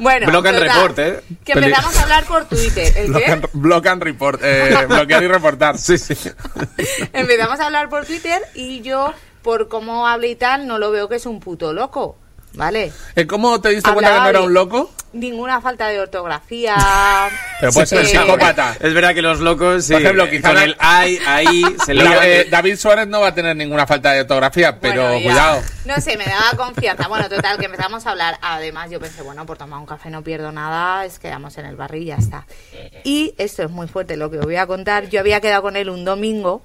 Bueno, Block and total, report, ¿eh? Que empezamos a hablar por Twitter. ¿El Block qué? and, block and report. Eh, bloquear y reportar. Sí, sí. (laughs) Empezamos a hablar por Twitter y yo, por cómo habla y tal, no lo veo que es un puto loco. ¿Vale? Eh, ¿Cómo te diste cuenta que no era un loco? Ninguna falta de ortografía. (laughs) Pero puede ser psicópata. Es verdad que los locos, sí, Por ejemplo, eh, quizá con el ay, ahí, se le Da- eh, David Suárez no va a tener ninguna falta de ortografía, pero Bueno, cuidado. No sé, me daba confianza. Bueno, total, que empezamos a hablar. Además, yo pensé, bueno, por tomar un café no pierdo nada, es quedamos en el barrio y ya está. Y esto es muy fuerte lo que os voy a contar. Yo había quedado con él un domingo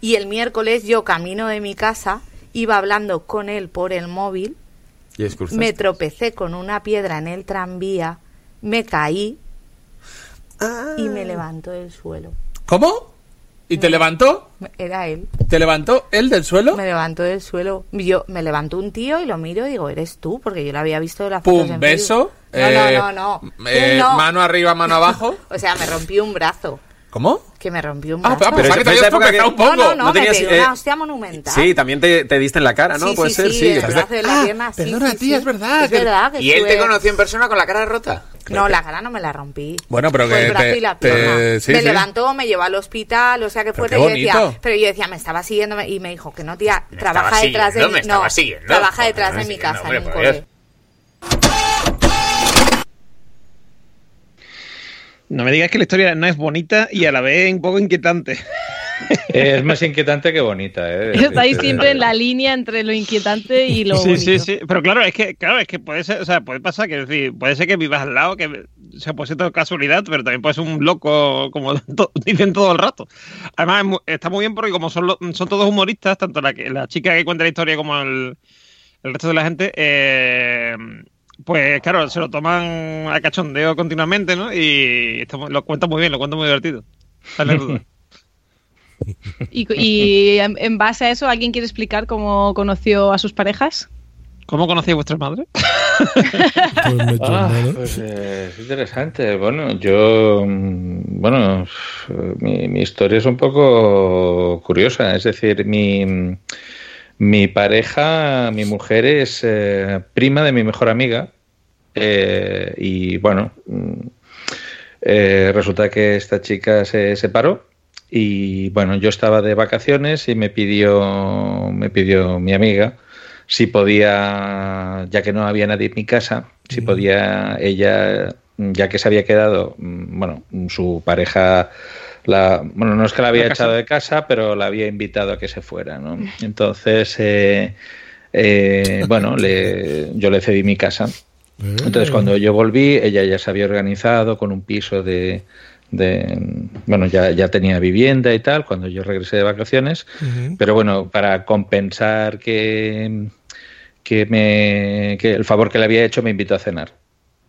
y el miércoles yo camino de mi casa, iba hablando con él por el móvil, Y me tropecé con una piedra en el tranvía, me caí y me levantó del suelo. ¿Cómo? ¿Y te levantó? Era él. ¿Te levantó él del suelo? Me levantó del suelo. Yo me levantó un tío y lo miro y digo, eres tú, porque yo lo había visto de la fotos Pum, beso. Facebook. No, eh, no, no, no. eh, no. Mano arriba, mano abajo. (laughs) O sea, me rompí un brazo. ¿Cómo? Que me rompió un Ah, brazo. pero esa época que- tropezado un No, poco. no, no, no me tenías, pegué eh, una hostia monumental. Sí, también te, te diste en la cara, ¿no? Sí, Puede sí, ser, sí, sí. el es brazo de la Ah, pierna, sí, perdona, sí, tía, sí. es verdad, Es que- verdad que ¿Y él te conoció en persona con la cara rota? No, la cara no me la rompí. Bueno, pero Fue que el brazo te- y la te- pierna. sí, me sí. levantó, me llevó al hospital, o sea que Pero fuerte. qué y yo decía, bonito. pero yo decía, me estaba siguiendo y me dijo que no, tía, Me trabaja detrás de mi, estaba no, trabaja detrás de mi casa en un por cole. Dios. No me digas que la historia no es bonita y a la vez un poco inquietante. Es más inquietante que bonita, ¿eh? Estáis siempre en la línea entre lo inquietante y lo sí, bonito. sí, sí. Pero claro, es que, claro, es que puede ser, o sea, puede pasar que, es decir, puede ser que vivas al lado, que o sea, puede ser todo casualidad, pero también puede ser un loco, como (laughs) to- dicen todo el rato. Además, es mu- está muy bien porque como son, lo- son todos humoristas, tanto la, que- la chica que cuenta la historia como el, el resto de la gente, eh, pues claro, se lo toman a cachondeo continuamente, ¿no? Y muy- lo cuenta muy bien, lo cuenta muy divertido. (laughs) Y, y en, en base a eso, ¿alguien quiere explicar cómo conoció a sus parejas? ¿Cómo conocéis a vuestra madre? (laughs) Ah, pues eh, es interesante. Bueno, yo, mm, bueno, mi, mi historia es un poco curiosa. Es decir, mi, mi pareja, mi mujer es eh, prima de mi mejor amiga. eh, y bueno, mm, eh, resulta que esta chica se separó. Y bueno, yo estaba de vacaciones y me pidió, me pidió mi amiga si podía, ya que no había nadie en mi casa, si podía ella, ya que se había quedado, mm, bueno, su pareja, la, bueno, no es que la había La echado de casa, pero la había invitado a que se fuera, ¿no? Entonces, eh, eh, bueno, le, yo le cedí mi casa. Entonces, cuando yo volví, ella ya se había organizado con un piso de, de bueno, ya, ya tenía vivienda y tal, cuando yo regresé de vacaciones. Pero bueno, para compensar que, que, me, que el favor que le había hecho, me invitó a cenar.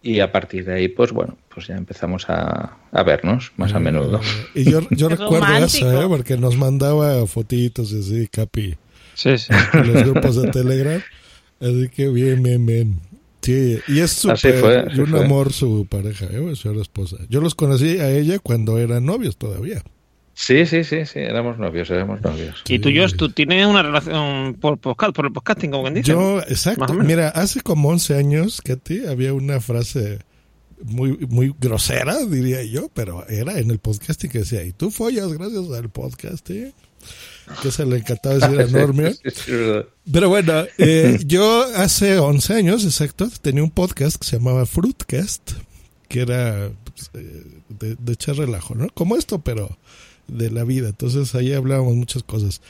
Y a partir de ahí, pues bueno, pues ya empezamos a, a vernos más a menudo. Y yo, yo (laughs) recuerdo romántico. eso, ¿eh? porque nos mandaba fotitos así, Capi, Sí, sí. en los grupos de Telegram. Así que bien, bien, bien. Sí, y es súper, fue, y un fue. amor su pareja, ¿eh? su esposa. Yo los conocí a ella cuando eran novios todavía. Sí, sí, sí, sí, éramos novios, éramos novios. Y tú, Josh, tú tienes una relación por, podcast, por el podcasting, como quien dice. Yo, exacto. Mira, hace como 11 años, Katy, había una frase muy, muy grosera, diría yo, pero era en el podcasting que decía, y tú follas gracias al podcasting. Que se le encantaba decir a (laughs) Normio. Pero bueno, eh, (laughs) yo hace 11 años, exacto, tenía un podcast que se llamaba Fruitcast, que era pues, eh, de, de echar relajo, ¿no? Como esto, pero de la vida. Entonces ahí hablábamos muchas cosas.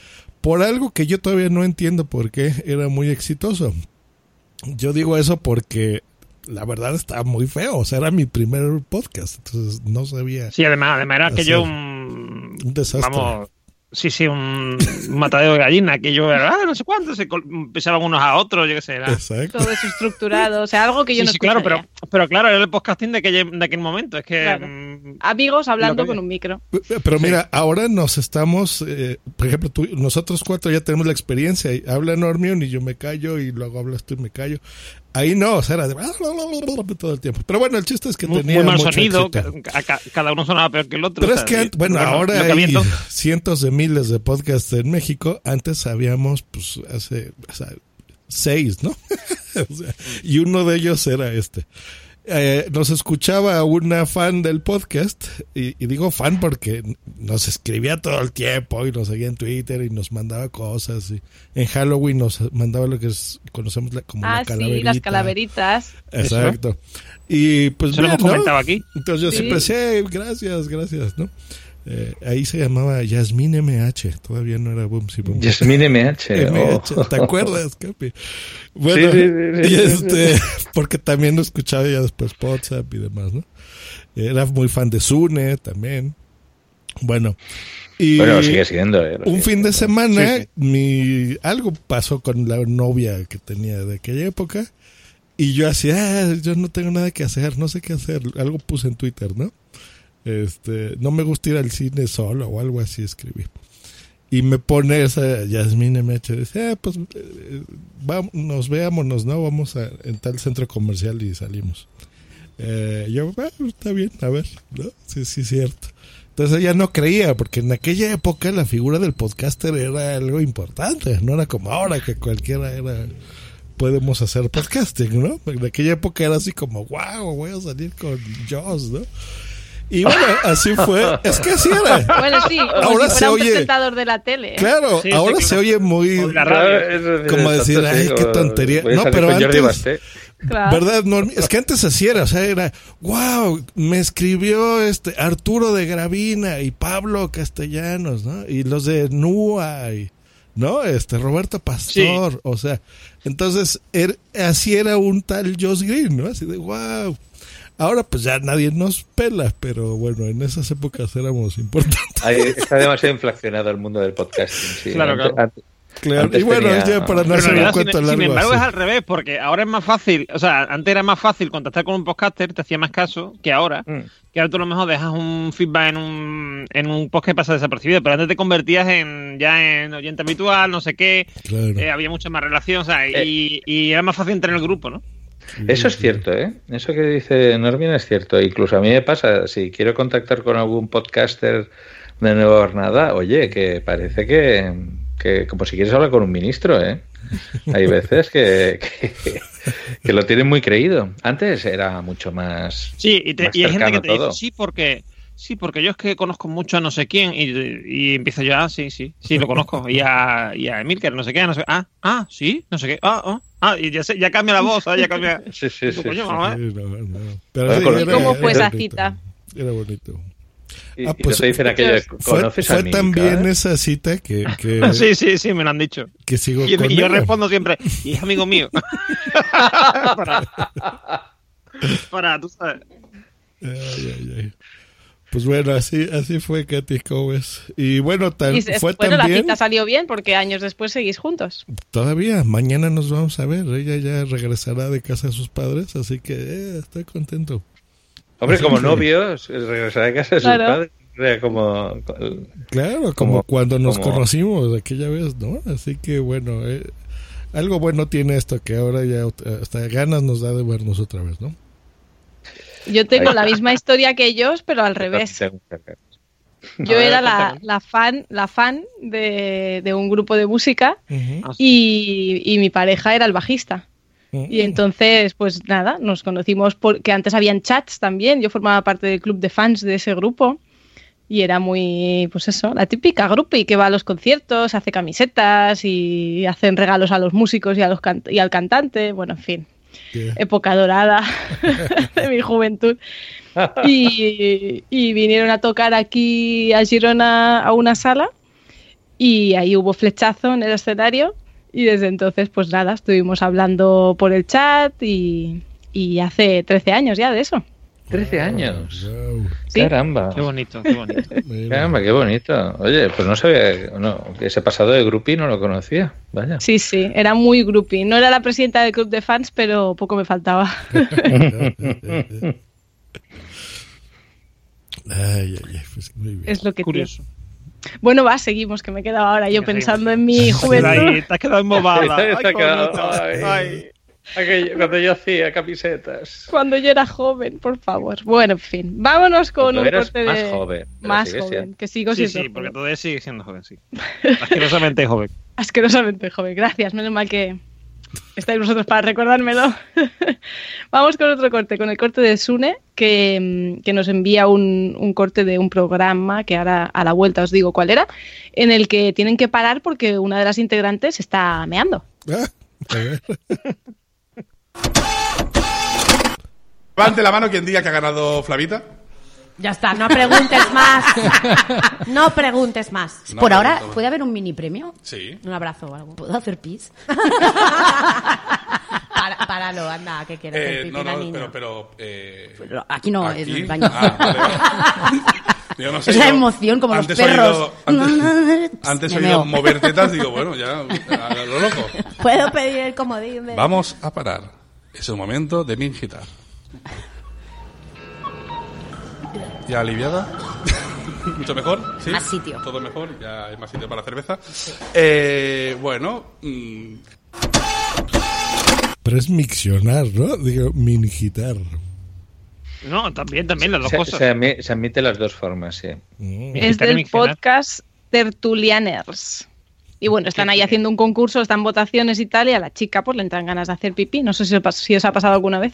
Por algo que yo todavía no entiendo por qué era muy exitoso. Yo digo eso porque la verdad estaba muy feo. O sea, era mi primer podcast. Entonces no sabía. Sí, además, además era hacer aquello un, un desastre. vamos, sí, sí, un matadero de gallina, aquello era, ah, no sé cuánto, se col- pisaban unos a otros, yo qué sé, era. Exacto. Todo eso estructurado, o sea, algo que yo Sí, no sí, claro, pero, claro, era el podcasting de aquel, de aquel momento, es que... Claro. Amigos hablando con un micro. Pero mira, ahora nos estamos, eh, por ejemplo, tú, nosotros cuatro ya tenemos la experiencia. y Habla Normion y yo me callo y luego hablas tú y me callo. Ahí no, o sea, era de todo el tiempo. Pero bueno, el chiste es que muy, tenía muy mal mucho sonido, cada uno sonaba peor que el otro. Pero o es que, bueno, lo ahora hay cientos de miles de podcasts en México. Antes habíamos, pues, hace o sea, seis, ¿no? (laughs) O sea, y uno de ellos era este. Eh, nos escuchaba una fan del podcast, y, y digo fan porque nos escribía todo el tiempo y nos seguía en Twitter y nos mandaba cosas. Y en Halloween nos mandaba lo que es- conocemos la- como Ah, la calaverita. sí, las calaveritas. Exacto. Y pues Eso lo hemos comentado aquí. Entonces yo Sí. siempre decía, "Eh, gracias, gracias, ¿no? Eh, ahí se llamaba Yasmín MH, todavía no era Boom Si Boom. Yasmín MH. (laughs) MH, oh. ¿te acuerdas, Capi? Bueno, Sí, sí, (laughs) sí, sí, y este, porque también lo escuchaba ya después WhatsApp y demás, ¿no? Era muy fan de Sune también. Bueno, y Bueno, sigue siendo. eh, un sigue fin de semana, Sí, sí. mi algo pasó con la novia que tenía de aquella época y yo hacía, ah, yo no tengo nada que hacer, no sé qué hacer, algo puse en Twitter, ¿no? Este, no me gusta ir al cine solo o algo así escribí. Y me pone esa Yasmín MH, dice, ah, pues eh, vamos, nos veámonos, ¿no? Vamos a, en tal centro comercial y salimos. Eh, yo, "Ah, está bien, a ver, ¿no? Sí, sí, cierto. Entonces ella no creía, porque en aquella época la figura del podcaster era algo importante, no era como ahora que cualquiera era podemos hacer podcasting, ¿no? En aquella época era así como, wow, voy a salir con Joss, ¿no? Y bueno, así fue. Es que así era. Bueno, sí, como ahora si se fuera un oye. presentador de la tele. ¿eh? Claro, Sí, sí, ahora claro. se oye muy. la radio. Eso es Como decir, ay, qué tontería. No, pero antes. Claro. ¿Verdad? Es que antes así era, o sea, era, wow, me escribió este Arturo de Gravina y Pablo Castellanos, ¿no? Y los de NUA y, ¿no? Este, Roberto Pastor, o sea, entonces, er- así era un tal Josh Green, ¿no? Así de, wow. Ahora pues ya nadie nos pela, pero bueno, en esas épocas éramos importantes. Ahí está demasiado inflacionado el mundo del podcasting. Sí. Claro, Antes- claro. antes- Claro, antes y bueno, tenía- ya para no hacer un cuento sin, sin largo embargo, así. es al revés, porque ahora es más fácil, o sea, antes era más fácil contactar con un podcaster, te hacía más caso que ahora. Mm. Que ahora tú a lo mejor dejas un feedback en un, en un post que pasa desapercibido, pero antes te convertías en ya en oyente habitual, no sé qué, Claro. eh, había mucha más relación, o sea, y, y era más fácil entrar en el grupo, ¿no? Eso es cierto, ¿eh? Eso que dice Normin es cierto. Incluso a mí me pasa, si quiero contactar con algún podcaster de Nueva Granada, oye, que parece que, que como si quieres hablar con un ministro, ¿eh? Hay veces que, que, que lo tienen muy creído. Antes era mucho más. Sí, y, te- más y hay gente que te dice, sí, porque sí, porque yo es que conozco mucho a no sé quién, y, y empiezo yo, ah, sí, sí, sí, lo conozco, y a, y a Emilker, no sé qué, no sé ah, ah, sí, no sé qué, ah, ah, ah, y ya, sé, ya cambia la voz, ah, ya cambia. (laughs) Sí, sí, sí. Coño. Sí, no, no. Pero sí, era- ¿Cómo fue esa bonito. cita? Era bonito. Y, Ah, y pues, te dicen aquello Fue, ¿conoces fue a Milka? también esa cita que, que, (laughs) Sí, sí, sí, me lo han dicho. que sigo Y, con y yo respondo siempre, y es amigo mío. (laughs) para, para, tú sabes. Ay, ay, ay. Pues bueno, así, así fue Katy Cowes. Y bueno, tan, Y fue bueno, la también. cita salió bien porque años después seguís juntos. Todavía, mañana nos vamos a ver. Ella ya regresará de casa de sus padres, así que eh, estoy contento. Hombre, Así como que- novios, regresar a casa de sus padres. era Como, Claro, como, Como- cuando nos como- conocimos aquella vez, ¿no? Así que bueno, eh, algo bueno tiene esto que ahora ya eh, hasta ganas nos da de vernos otra vez, ¿no? Yo tengo la misma historia que ellos, pero al revés. Yo ver, era la, fan, la fan de, de un grupo de música Ah, y, y mi pareja era el bajista. Y entonces, pues nada, nos conocimos porque antes habían chats también. Yo formaba parte del club de fans de ese grupo. Y era muy, pues eso, la típica grupi que va a los conciertos, hace camisetas y hacen regalos a los músicos y, a los can- y al cantante. Bueno, en fin, época dorada (laughs) de mi juventud. Y, y vinieron a tocar aquí a Girona a una sala y ahí hubo flechazo en el escenario y desde entonces pues nada, estuvimos hablando por el chat y, y hace 13 años ya de eso. 13 años. Sí. Caramba. Qué bonito, qué bonito. (laughs) Caramba, qué bonito. Oye, pues no sabía, no, que ese pasado de grupi no lo conocía. Vaya. Sí, sí, era muy groupie. No era la presidenta del club de fans, pero poco me faltaba. (laughs) Ay, ay, ay, pues muy bien. es lo que Curioso. tiene. Bueno, va, seguimos, que me he quedado ahora yo pensando en mi Te has quedado juventud. Te has quedado embobada. (laughs) Ay, Aquello- cuando yo hacía camisetas. Cuando yo era joven, por favor. Bueno, en fin, vámonos con Cuando un eras corte más de... joven, Más joven, siendo. que sigo Sí, siendo sí, porque joven. todavía sigue siendo joven, sí. Asquerosamente joven. (laughs) Asquerosamente joven. Gracias, menos mal que estáis vosotros para recordármelo. (laughs) Vamos con otro corte, con el corte de Sune, que, mm, que nos envía un, un corte de un programa, que ahora a la vuelta os digo cuál era, en el que tienen que parar porque una de las integrantes está meando. Ah, ver. (laughs) Levante la mano quien diga que ha ganado Flavita. Ya está, no preguntes más. (laughs) No preguntes más. No Por ahora, pregunto. ¿puede haber un mini premio? Sí. Un abrazo o algo. ¿Puedo hacer pis? (laughs) Para, páralo, anda, que quieres Eh, hacer pipí, no, no, niña. pero, pero, eh, Pero aquí no, es el baño. Ah, vale, vale. (laughs) Yo no sé, Es la yo emoción, como los perros. oído- antes antes he oído meo. mover tetas, digo, bueno, ya, a lo loco. ¿Puedo pedir el comodín? Vamos a parar. Es el momento de mingitar. ¿Ya aliviada? (laughs) ¿Mucho mejor? ¿Sí? Más sitio. ¿Todo mejor? ¿Ya hay más sitio para cerveza? Eh, bueno, mm, Pero es miccionar, ¿no? Digo, minigitar. No, también, también, las dos Se, cosas. se admi- se admite las dos formas, sí. Es del podcast Tertulianers. Y bueno, están ahí haciendo un concurso, están votaciones y tal, y a la chica pues le entran ganas de hacer pipí. No sé si os, si os ha pasado alguna vez.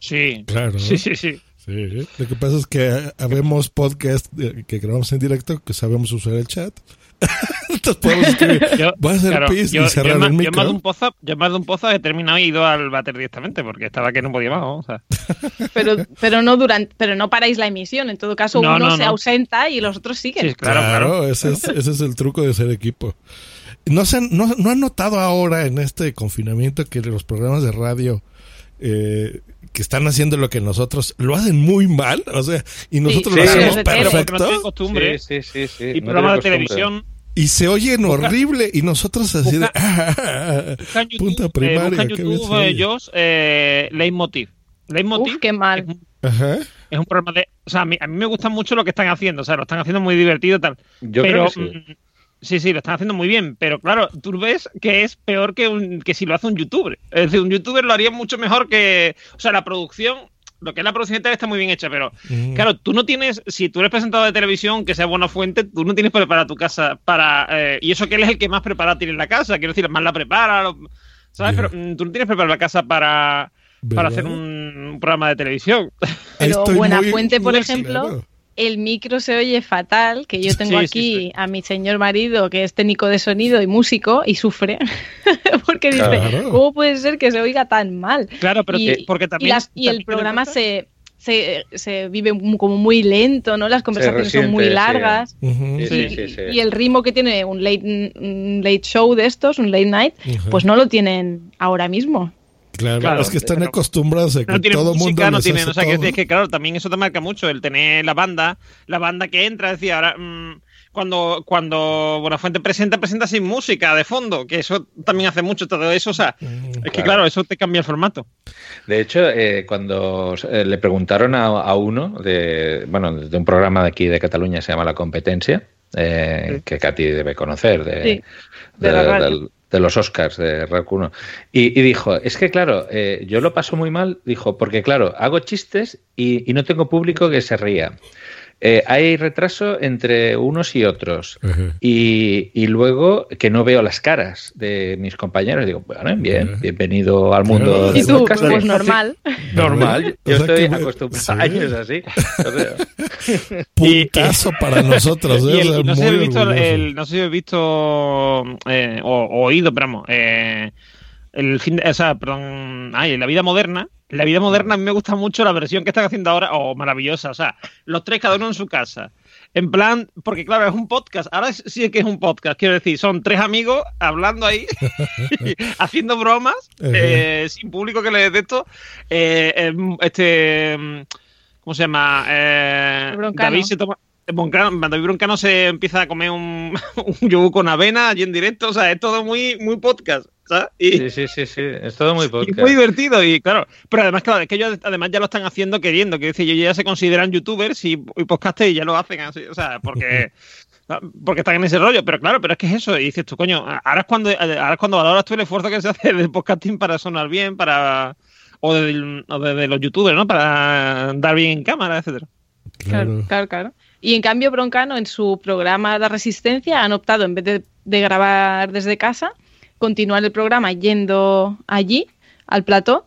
Sí. Claro. Sí, sí, sí. Sí, Lo que pasa es que habemos podcast eh, que grabamos en directo que sabemos usar el chat. Entonces podemos escribir, (laughs) Yo, voy a hacer claro, pis yo- y cerrar yo el yo micro. más de un pozo, yo más de un pozo he terminado y he ido al váter directamente porque estaba que no podía más. ¿no? O sea, Pero, pero no durante, pero no paráis la emisión. En todo caso, No, uno no, se no. ausenta y los otros siguen. Claro, Ese, es, ese es el truco de ser equipo. ¿No, se han, no, ¿No han notado ahora en este confinamiento que los programas de radio eh, que están haciendo lo que nosotros lo hacen muy mal? O sea, y nosotros lo Sí, hacemos no perfecto. tienen costumbre. Sí, sí, sí, sí. Y no programas de televisión. Y se oyen Busca- horrible y nosotros así de... Busca en (laughs) YouTube, punta eh, primaria. busca en qué bien YouTube oye. eh, eh, Leitmotiv. Leitmotiv Uf, qué mal. Ajá. es un programa de. O sea, a mí, a mí me gusta mucho lo que están haciendo. O sea, lo están haciendo muy divertido y tal. Yo pero, creo que sí. mm, sí, sí, lo están haciendo muy bien. Pero claro, tú ves que es peor que, un, que si lo hace un youtuber. Es decir, un youtuber lo haría mucho mejor que. O sea, la producción. Lo que es la producción y tal está muy bien hecha, pero Mm. claro, tú no tienes, si tú eres presentador de televisión, que sea buena fuente, tú no tienes preparada tu casa para. eh, y eso que él es el que más preparada tiene en la casa, quiero decir, más la prepara, lo- ¿sabes? Pero mm, tú no tienes preparada la casa para, para hacer un, un programa de televisión. Pero Estoy Buena muy- Fuente, por ejemplo, claro. El micro se oye fatal, que yo tengo Sí, aquí sí, sí. a mi señor marido, que es técnico de sonido y músico, y sufre. (laughs) Porque dice, Claro. ¿cómo puede ser que se oiga tan mal? Claro, pero y, que- porque también- y, las- y el programa se, se, se vive como muy lento, ¿no? Las conversaciones son muy sí. largas. Sí, Y, sí, sí, sí. y el ritmo que tiene un late, un late show de estos, un late night, pues no lo tienen ahora mismo. Claro, Claro, es que están pero- acostumbrados a que no tiene todo mundo música, no les tiene, hace o sea, que, todo. es que claro, también eso te marca mucho, el tener la banda, la banda que entra, es decir, ahora mm, cuando, cuando Buenafuente presenta, presenta sin música de fondo, que eso también hace mucho todo eso, o sea, es que Claro. eso te cambia el formato. De hecho, eh, cuando eh, le preguntaron a, a uno de, bueno, de un programa de aquí de Cataluña se llama La Competencia, eh, que Katy debe conocer de, Sí, de, de la radio. del- de los Oscars de 1. Y, y dijo, es que claro, eh, yo lo paso muy mal, dijo, porque claro, hago chistes y no tengo público que se ría. Eh, hay retraso entre unos y otros. Y, y luego que no veo las caras de mis compañeros. Digo, bueno, bien, bienvenido al mundo Y tú, podcasting. pues normal. (laughs) Normal, O yo sea estoy que- acostumbrado sí. a años así. (laughs) Puntazo para nosotros. (laughs) Y ¿eh? el- O sea, y no, sé si habéis visto, el- no sé si visto eh, o, o oído, pero vamos, eh, el fin de- o sea, perdón, ay, en la vida moderna, la vida moderna a mí me gusta mucho la versión que están haciendo ahora, o maravillosa, o sea, los tres cada uno en su casa. En plan, porque claro, es un podcast, ahora es- sí que es un podcast, quiero decir, son tres amigos hablando ahí, (laughs) haciendo bromas, eh, sin público que les dé esto, eh, em, este, em, ¿cómo se llama? Eh. David se toma... Broncano- David Broncano se empieza a comer un, (laughs) un yogur con avena allí en directo, o sea, es todo muy, muy podcast, ¿sabes? Y, sí, sí, sí, sí, es todo muy (laughs) y podcast. muy divertido y claro, pero además claro, es que ellos además ya lo están haciendo queriendo, que decir, ellos ya se consideran youtubers y, y podcasters y ya lo hacen así, o sea, porque (laughs) porque están en ese rollo, pero claro, pero es que es eso, y dices tú, coño, ahora es cuando ahora es cuando valoras tú el esfuerzo que se hace del podcasting para sonar bien, para o de, o de- de los youtubers, ¿no? Para dar bien en cámara, etcétera. Claro, claro, claro. Y en cambio, Broncano, en su programa La Resistencia, han optado, en vez de, de grabar desde casa, continuar el programa yendo allí, al plató,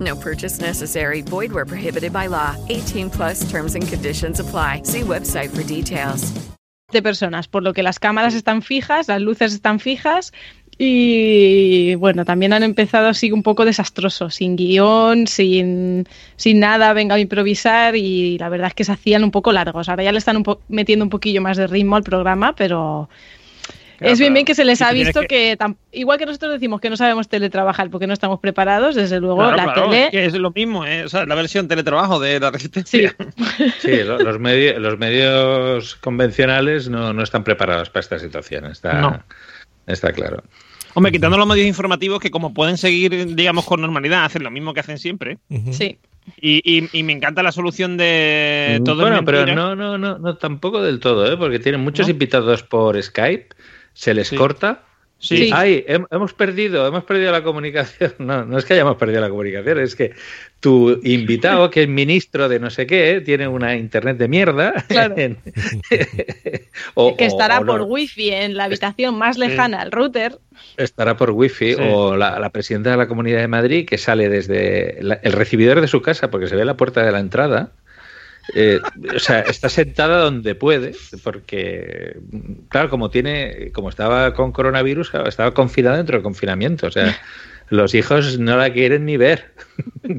No purchase necessary. Void where prohibited by law. 18 plus terms and conditions apply. See website for details. de personas, por lo que las cámaras están fijas, las luces están fijas y bueno, también han empezado así un poco desastroso, sin guion, sin, sin nada, venga a improvisar y la verdad es que se hacían un poco largos. Ahora ya le están un po- metiendo un poquillo más de ritmo al programa, pero Claro, es bien bien que se les ha visto que- que, tam- igual que nosotros decimos que no sabemos teletrabajar porque no estamos preparados, desde luego Claro, la claro, tele... es que es lo mismo, ¿eh? o sea, la versión teletrabajo de la resistencia. Sí, (laughs) lo- los, medi- los medios convencionales no, no están preparados para esta situación, está, No. está claro. Hombre, quitando los medios informativos que como pueden seguir, digamos, con normalidad, hacen lo mismo que hacen siempre. Sí. Y, y- y me encanta la solución de todo bueno, pero no, no, no, no, tampoco del todo, ¿eh? porque tienen muchos ¿No? invitados por Skype, se les Sí. corta. Sí. y, Ay, hem- hemos perdido, hemos perdido la comunicación. (laughs) No, no es que hayamos perdido la comunicación, es que tu invitado, que es ministro de no sé qué, tiene una internet de mierda. Claro. (laughs) en- o- que estará o no, por wifi en la habitación más lejana al router. Estará por wifi Sí. o la, la presidenta de la Comunidad de Madrid que sale desde la- el recibidor de su casa porque se ve la puerta de la entrada. Eh, o sea, está sentada donde puede porque, claro, como tiene, como estaba con coronavirus, estaba confinada dentro del confinamiento. O sea, los hijos no la quieren ni ver. (laughs)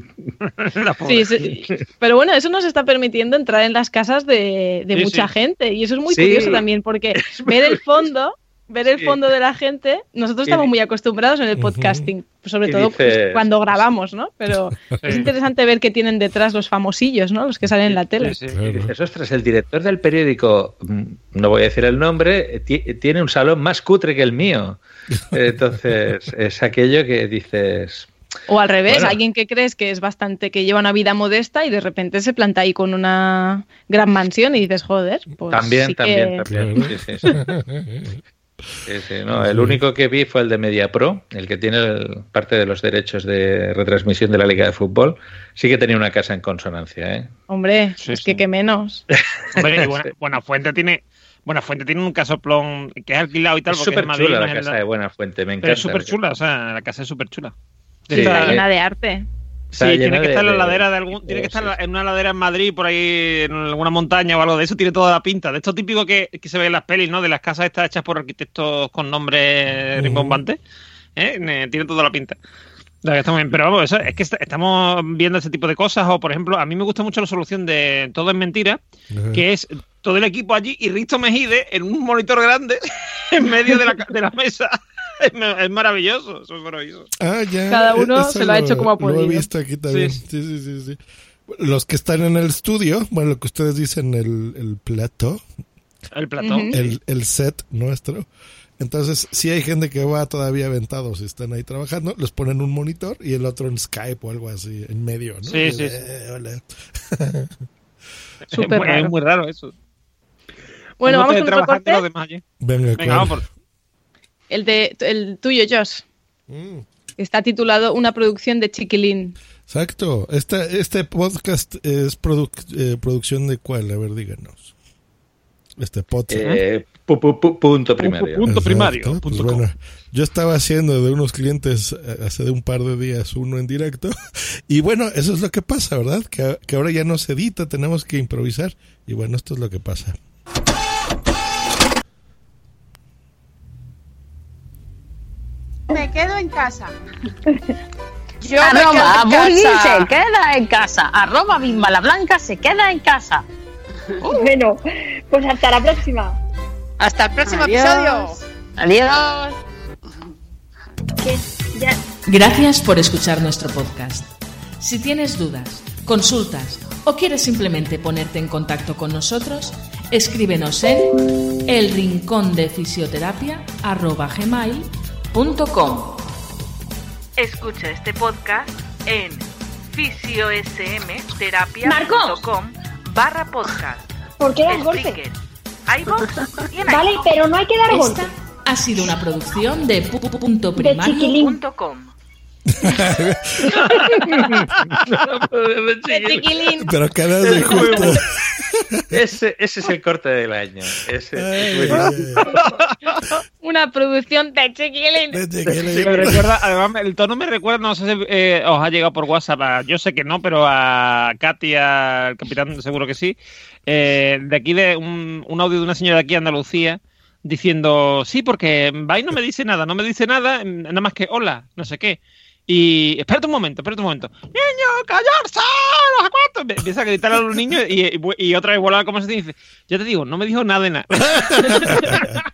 Sí, sí. Pero bueno, eso nos está permitiendo entrar en las casas de, de Sí, mucha sí. gente. Y eso es muy Sí. curioso también, porque (laughs) ver el fondo, ver el Sí. fondo de la gente, nosotros estamos muy acostumbrados en el podcasting, sobre todo pues, cuando grabamos, ¿no? Pero (laughs) es interesante ver qué tienen detrás los famosillos, ¿no? Los que salen en la tele. Sí, sí. Y dices, ostras, el director del periódico, mm, no voy a decir el nombre, ti- tiene un salón más cutre que el mío. (laughs) Entonces, es aquello que dices, O al revés, Bueno. alguien que crees que es bastante, que lleva una vida modesta y de repente se planta ahí con una gran mansión y dices, joder, pues también, sí también, que- también. Sí, sí, (laughs) sí. Sí, sí, no, el único que vi fue el de MediaPro, el que tiene el- parte de los derechos de retransmisión de la Liga de Fútbol. Sí que tenía una casa en consonancia, ¿eh? Hombre, Sí, es sí. que qué menos. (laughs) Hombre, Buena, Buenafuente tiene. Buenafuente tiene un casoplón que es alquilado y tal. Es porque súper chula la es casa la- de Buena Fuente, me encanta. Pero es súper chula, o sea, la casa es súper chula. Sí, Está eh, llena de arte. Está sí, tiene que de- estar en la de- ladera de algún, tiene que sí, estar en una ladera en Madrid, por ahí en alguna montaña o algo de eso, tiene toda la pinta. De esto típico que, que se ve en las pelis, ¿no? De las casas estas hechas por arquitectos con nombres rimbombantes. ¿eh? Ne- Tiene toda la pinta. La verdad que está muy bien. Pero vamos, eso, es que est- estamos viendo ese tipo de cosas. O, por ejemplo, a mí me gusta mucho la solución de Todo es mentira, que es todo el equipo allí y Risto Mejide en un monitor grande (laughs) en medio de la, de la mesa. (laughs) Es, ma- es maravilloso, eso es maravilloso. Ah, ya. Cada uno eso se lo ha hecho como ha Lo he podido. visto aquí también. Sí. Sí, sí, sí, sí. Los que están en el estudio, bueno, lo que ustedes dicen, el, el plato, El. Ujú. el, el set nuestro. Entonces, si hay gente que va todavía aventados y están ahí trabajando, les ponen un monitor y el otro en Skype o algo así, en medio, ¿no? Sí, Y, sí, eh, hola. Es Súper muy- raro. Es muy raro eso. Bueno, vamos otro corte. los demás allí. Venga, Venga, vamos por. El, de, el tuyo, Josh. Mm. Está titulado Una producción de Chiquilín. Exacto. Este, este podcast es produc- eh, producción de cuál? A ver, díganos. Este podcast. Eh, pu- pu- pu- punto primario. Punto primario, Exacto, punto pues bueno, yo estaba haciendo de unos clientes eh, hace de un par de días uno en directo (laughs) y bueno, eso es lo que pasa, ¿verdad? Que, que ahora ya no se edita, tenemos que improvisar y bueno, esto es lo que pasa. Me quedo en casa. Yo me Arroba quedo en casa. se queda en casa. Arroba Bimba la Blanca se queda en casa. Bueno, pues hasta la próxima. Hasta el próximo Adiós. episodio. Adiós. Gracias por escuchar nuestro podcast. Si tienes dudas, consultas o quieres simplemente ponerte en contacto con nosotros, escríbenos en elrincondefisioterapia@gmail.com. Escucha este podcast en fisiosmterapia.com barra podcast. ¿Por qué das golpe? Spreaker, iVoox y en Vale, pero no hay que dar Esta golpe. ha sido una producción de pu.primario.com. (laughs) De Chiquilín. Pero quedas de justo. Ese, ese es el corte del año. Ese, (laughs) Una producción de Chiquilín. Sí, me recuerda, además, el tono me recuerda, no sé si eh, os ha llegado por WhatsApp, a- yo sé que no, pero a Katy, al capitán, seguro que sí. eh, de aquí, de un, un audio de una señora de aquí, Andalucía, diciendo, sí, porque va y no me dice nada, no me dice nada, nada más que hola, no sé qué. Y espérate un momento, espérate un momento. ¡Niño, callarse! No sé cuánto. Empieza a gritar a los niños y, y, y otra vez vuelve a la conversación y dice, ya te digo, no me dijo nada de nada. (laughs)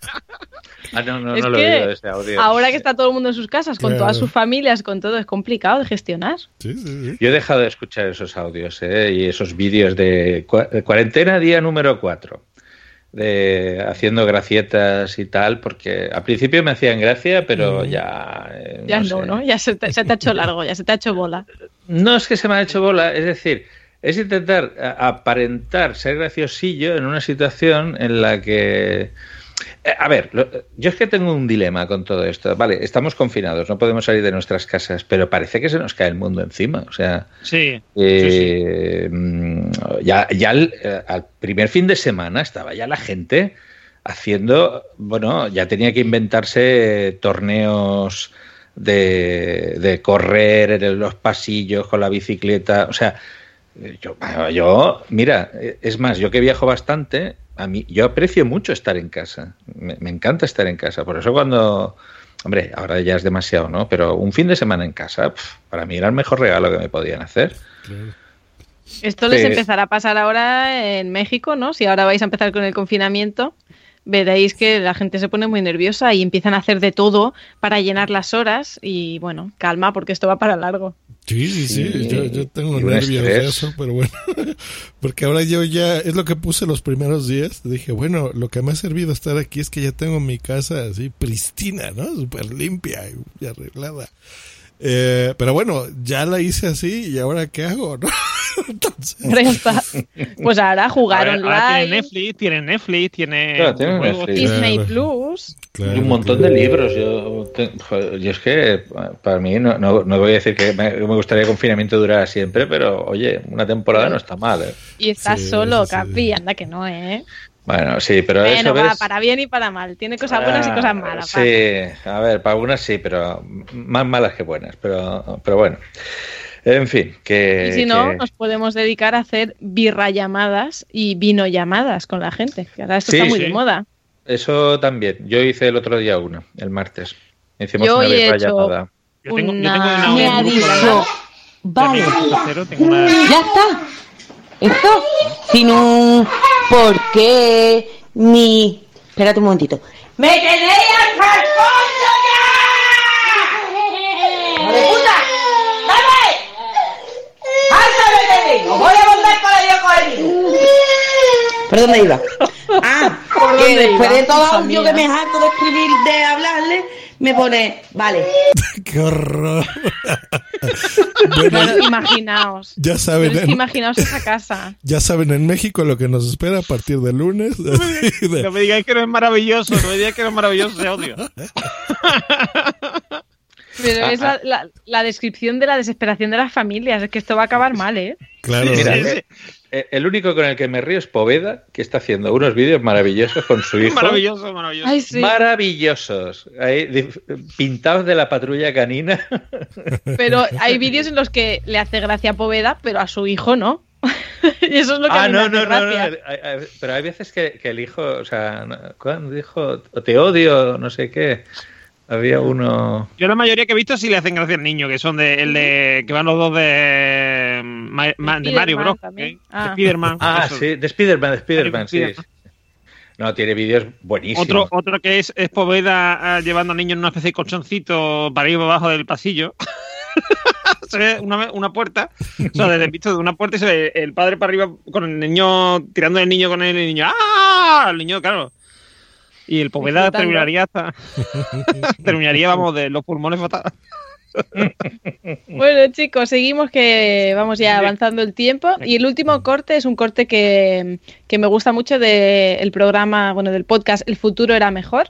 Ah, no, no, Es no lo que he oído ese audio. Ahora que está todo el mundo en sus casas, con Claro. todas sus familias, con todo, es complicado de gestionar. Yo he dejado de escuchar esos audios ¿eh? y esos vídeos de, cua- de cuarentena día número 4, de haciendo gracietas y tal, porque al principio me hacían gracia, pero ya... eh, Ya no no, sé. ¿no? Ya se te, se te ha hecho largo, ya se te ha hecho bola. No es que se me ha hecho bola, es decir, es intentar aparentar ser graciosillo en una situación en la que... Eh, A ver, lo- yo es que tengo un dilema con todo esto. Vale, estamos confinados, no podemos salir de nuestras casas, pero parece que se nos cae el mundo encima. O sea, Sí. eh, mm, ya, ya al, eh, al primer fin de semana estaba ya la gente haciendo, bueno, ya tenía que inventarse torneos de, de correr en los pasillos con la bicicleta, o sea, yo, yo, mira, es más, yo que viajo bastante, a mí, yo aprecio mucho estar en casa, me, me encanta estar en casa, por eso cuando, hombre, ahora ya es demasiado, ¿no? Pero un fin de semana en casa, pf, para mí era el mejor regalo que me podían hacer. Esto les Sí. empezará a pasar ahora en México, ¿no? Si ahora vais a empezar con el confinamiento, veréis que la gente se pone muy nerviosa y empiezan a hacer de todo para llenar las horas y bueno, calma porque esto va para largo. Sí, sí, sí, Sí. yo, yo tengo nervios de estrés. eso, pero bueno, (laughs) porque ahora yo ya, es lo que puse los primeros días, dije, bueno, lo que me ha servido estar aquí es que ya tengo mi casa así pristina, ¿no? Súper limpia y arreglada. Eh, pero bueno, ya la hice así y ahora qué hago, ¿no? (laughs) Entonces, está. Pues ahora jugar Ahora- ahora tiene online, Netflix, tiene Netflix, tiene. Claro, tiene juegos. Netflix. Disney Claro. Plus. y un montón de libros. Yo, yo es que para mí no, no, no voy a decir que me, me gustaría que el confinamiento durara siempre, pero oye, una temporada no está mal. ¿eh? Y estás Sí, solo, sí, sí. Capi, anda que no, ¿eh? Bueno, sí, pero bueno, eso va, ves. para bien y para mal. Tiene cosas buenas y Ah, cosas malas. va. Sí, a ver, para algunas sí, pero más malas que buenas. Pero, pero bueno. En fin, que. Y si no, que- nos podemos dedicar a hacer birra llamadas y vino llamadas con la gente. Que ahora esto Sí, está muy sí. de moda. Eso también. Yo hice el otro día una, el martes. Hicimos Yo una he birra hecho llamada. Yo tengo, yo tengo una Me Vale. cero, tengo una- Ya está. Esto sin un por qué ni. Espérate un momentito. ¡Me tenéis el fondo ya! ¡Hijo de puta! ¡Dame! ¡Alta me tenéis! ¡Os voy a mandar para allá con el! ¿Por dónde iba? Ah, ¿Por que dónde después iba, de todo mía? que me harto de escribir, de hablarle, me pone, vale. (laughs) qué horror. (laughs) bueno, Claro, imaginaos. ya saben, Pero es que en- imaginaos esa casa. ya saben en México lo que nos espera a partir del lunes. No me digáis (laughs) que no es maravilloso, no me digáis que no es maravilloso ese audio. Pero Ah, es la, la- la descripción de la desesperación de las familias. Es que esto va a acabar mal, ¿eh? Claro. Mira, Sí, sí. eh, eh, el único con el que me río es Poveda, que está haciendo unos vídeos maravillosos con su hijo. Maravilloso, maravilloso. Ay, sí. Maravillosos. Ahí, pintados de la patrulla canina. (laughs) Pero hay vídeos en los que le hace gracia a Poveda, pero a su hijo no. (laughs) y eso es lo que a Ah, mí me no, hace no, no, no. Hay- hay- Pero hay veces que, que el hijo, o sea, cuando dijo te odio, no sé qué, había uno. Yo la mayoría que he visto sí le hacen gracia al niño, que son de, el de que van los dos de, Ma- Ma- de Mario Bros. también. ¿eh? Ah. De Spiderman. Ah, eso. sí, de Spider-Man, de Spider-Man, sí. Spider-Man. No, tiene vídeos buenísimos. Otro, otro que es, es Poveda ah, llevando al niño en una especie de colchoncito para ir abajo del pasillo. (laughs) se ve una, una puerta, o sea, desde el visto de una puerta y se ve el padre para arriba con el niño, tirando el niño con él, y el niño, ¡ah! El niño, claro. Y el Poveda terminaría hasta. (laughs) terminaría, vamos, de los pulmones fatal. (laughs) Bueno, chicos, seguimos que vamos ya avanzando el tiempo. Y el último corte es un corte que, que me gusta mucho del programa, bueno, del podcast El futuro era mejor,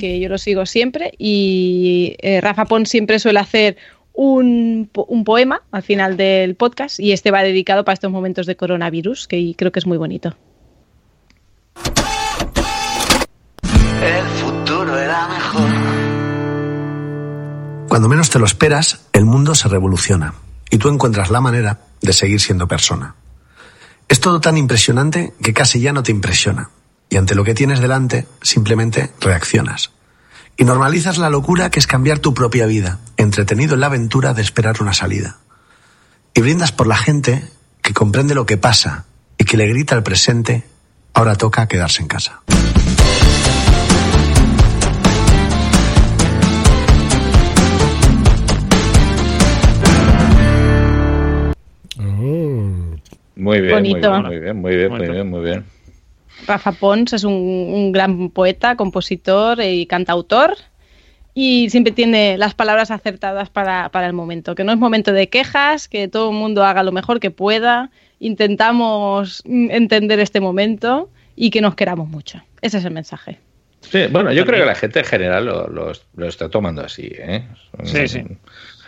que yo lo sigo siempre. Y eh, Rafa Pons siempre suele hacer un, un poema al final del podcast y este va dedicado para estos momentos de coronavirus, que creo que es muy bonito. El futuro era mejor. Cuando menos te lo esperas, el mundo se revoluciona y tú encuentras la manera de seguir siendo persona. Es todo tan impresionante que casi ya no te impresiona y ante lo que tienes delante simplemente reaccionas. Y normalizas la locura que es cambiar tu propia vida, entretenido en la aventura de esperar una salida. Y brindas por la gente que comprende lo que pasa y que le grita al presente, ahora toca quedarse en casa. Muy bien, muy bien, muy bien, muy bien, muy bien, muy bien. Rafa Pons es un, un gran poeta, compositor y cantautor y siempre tiene las palabras acertadas para, para el momento, que no es momento de quejas, que todo el mundo haga lo mejor que pueda, intentamos mm, entender este momento y que nos queramos mucho. Ese es el mensaje. Sí, bueno, yo creo que la gente en general lo, lo- lo está tomando así, ¿eh? Sí, sí.